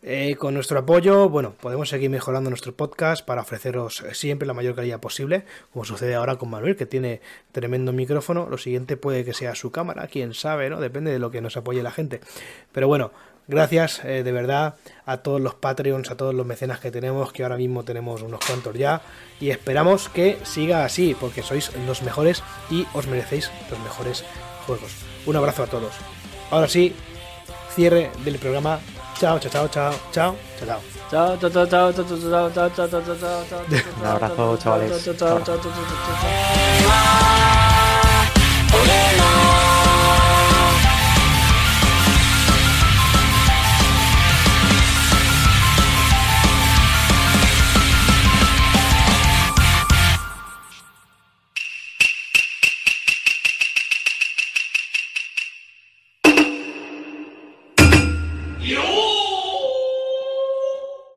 Eh, con nuestro apoyo, bueno, podemos seguir mejorando nuestro podcast para ofreceros siempre la mayor calidad posible, como sucede ahora con Manuel, que tiene tremendo micrófono. Lo siguiente puede que sea su cámara, quién sabe, ¿no? Depende de lo que nos apoye la gente. Pero bueno, gracias eh, de verdad a todos los Patreons, a todos los mecenas que tenemos, que ahora mismo tenemos unos cuantos ya, y esperamos que siga así, porque sois los mejores y os merecéis los mejores juegos. Un abrazo a todos. Ahora sí, cierre del programa. Chao, chao, chao, chao, chao, chao. Chao, chao, chao, chao, chao, chao, chao, chao, chao, chao, chao. Un abrazo, chavales. Chao, chao, chao, chao, chao.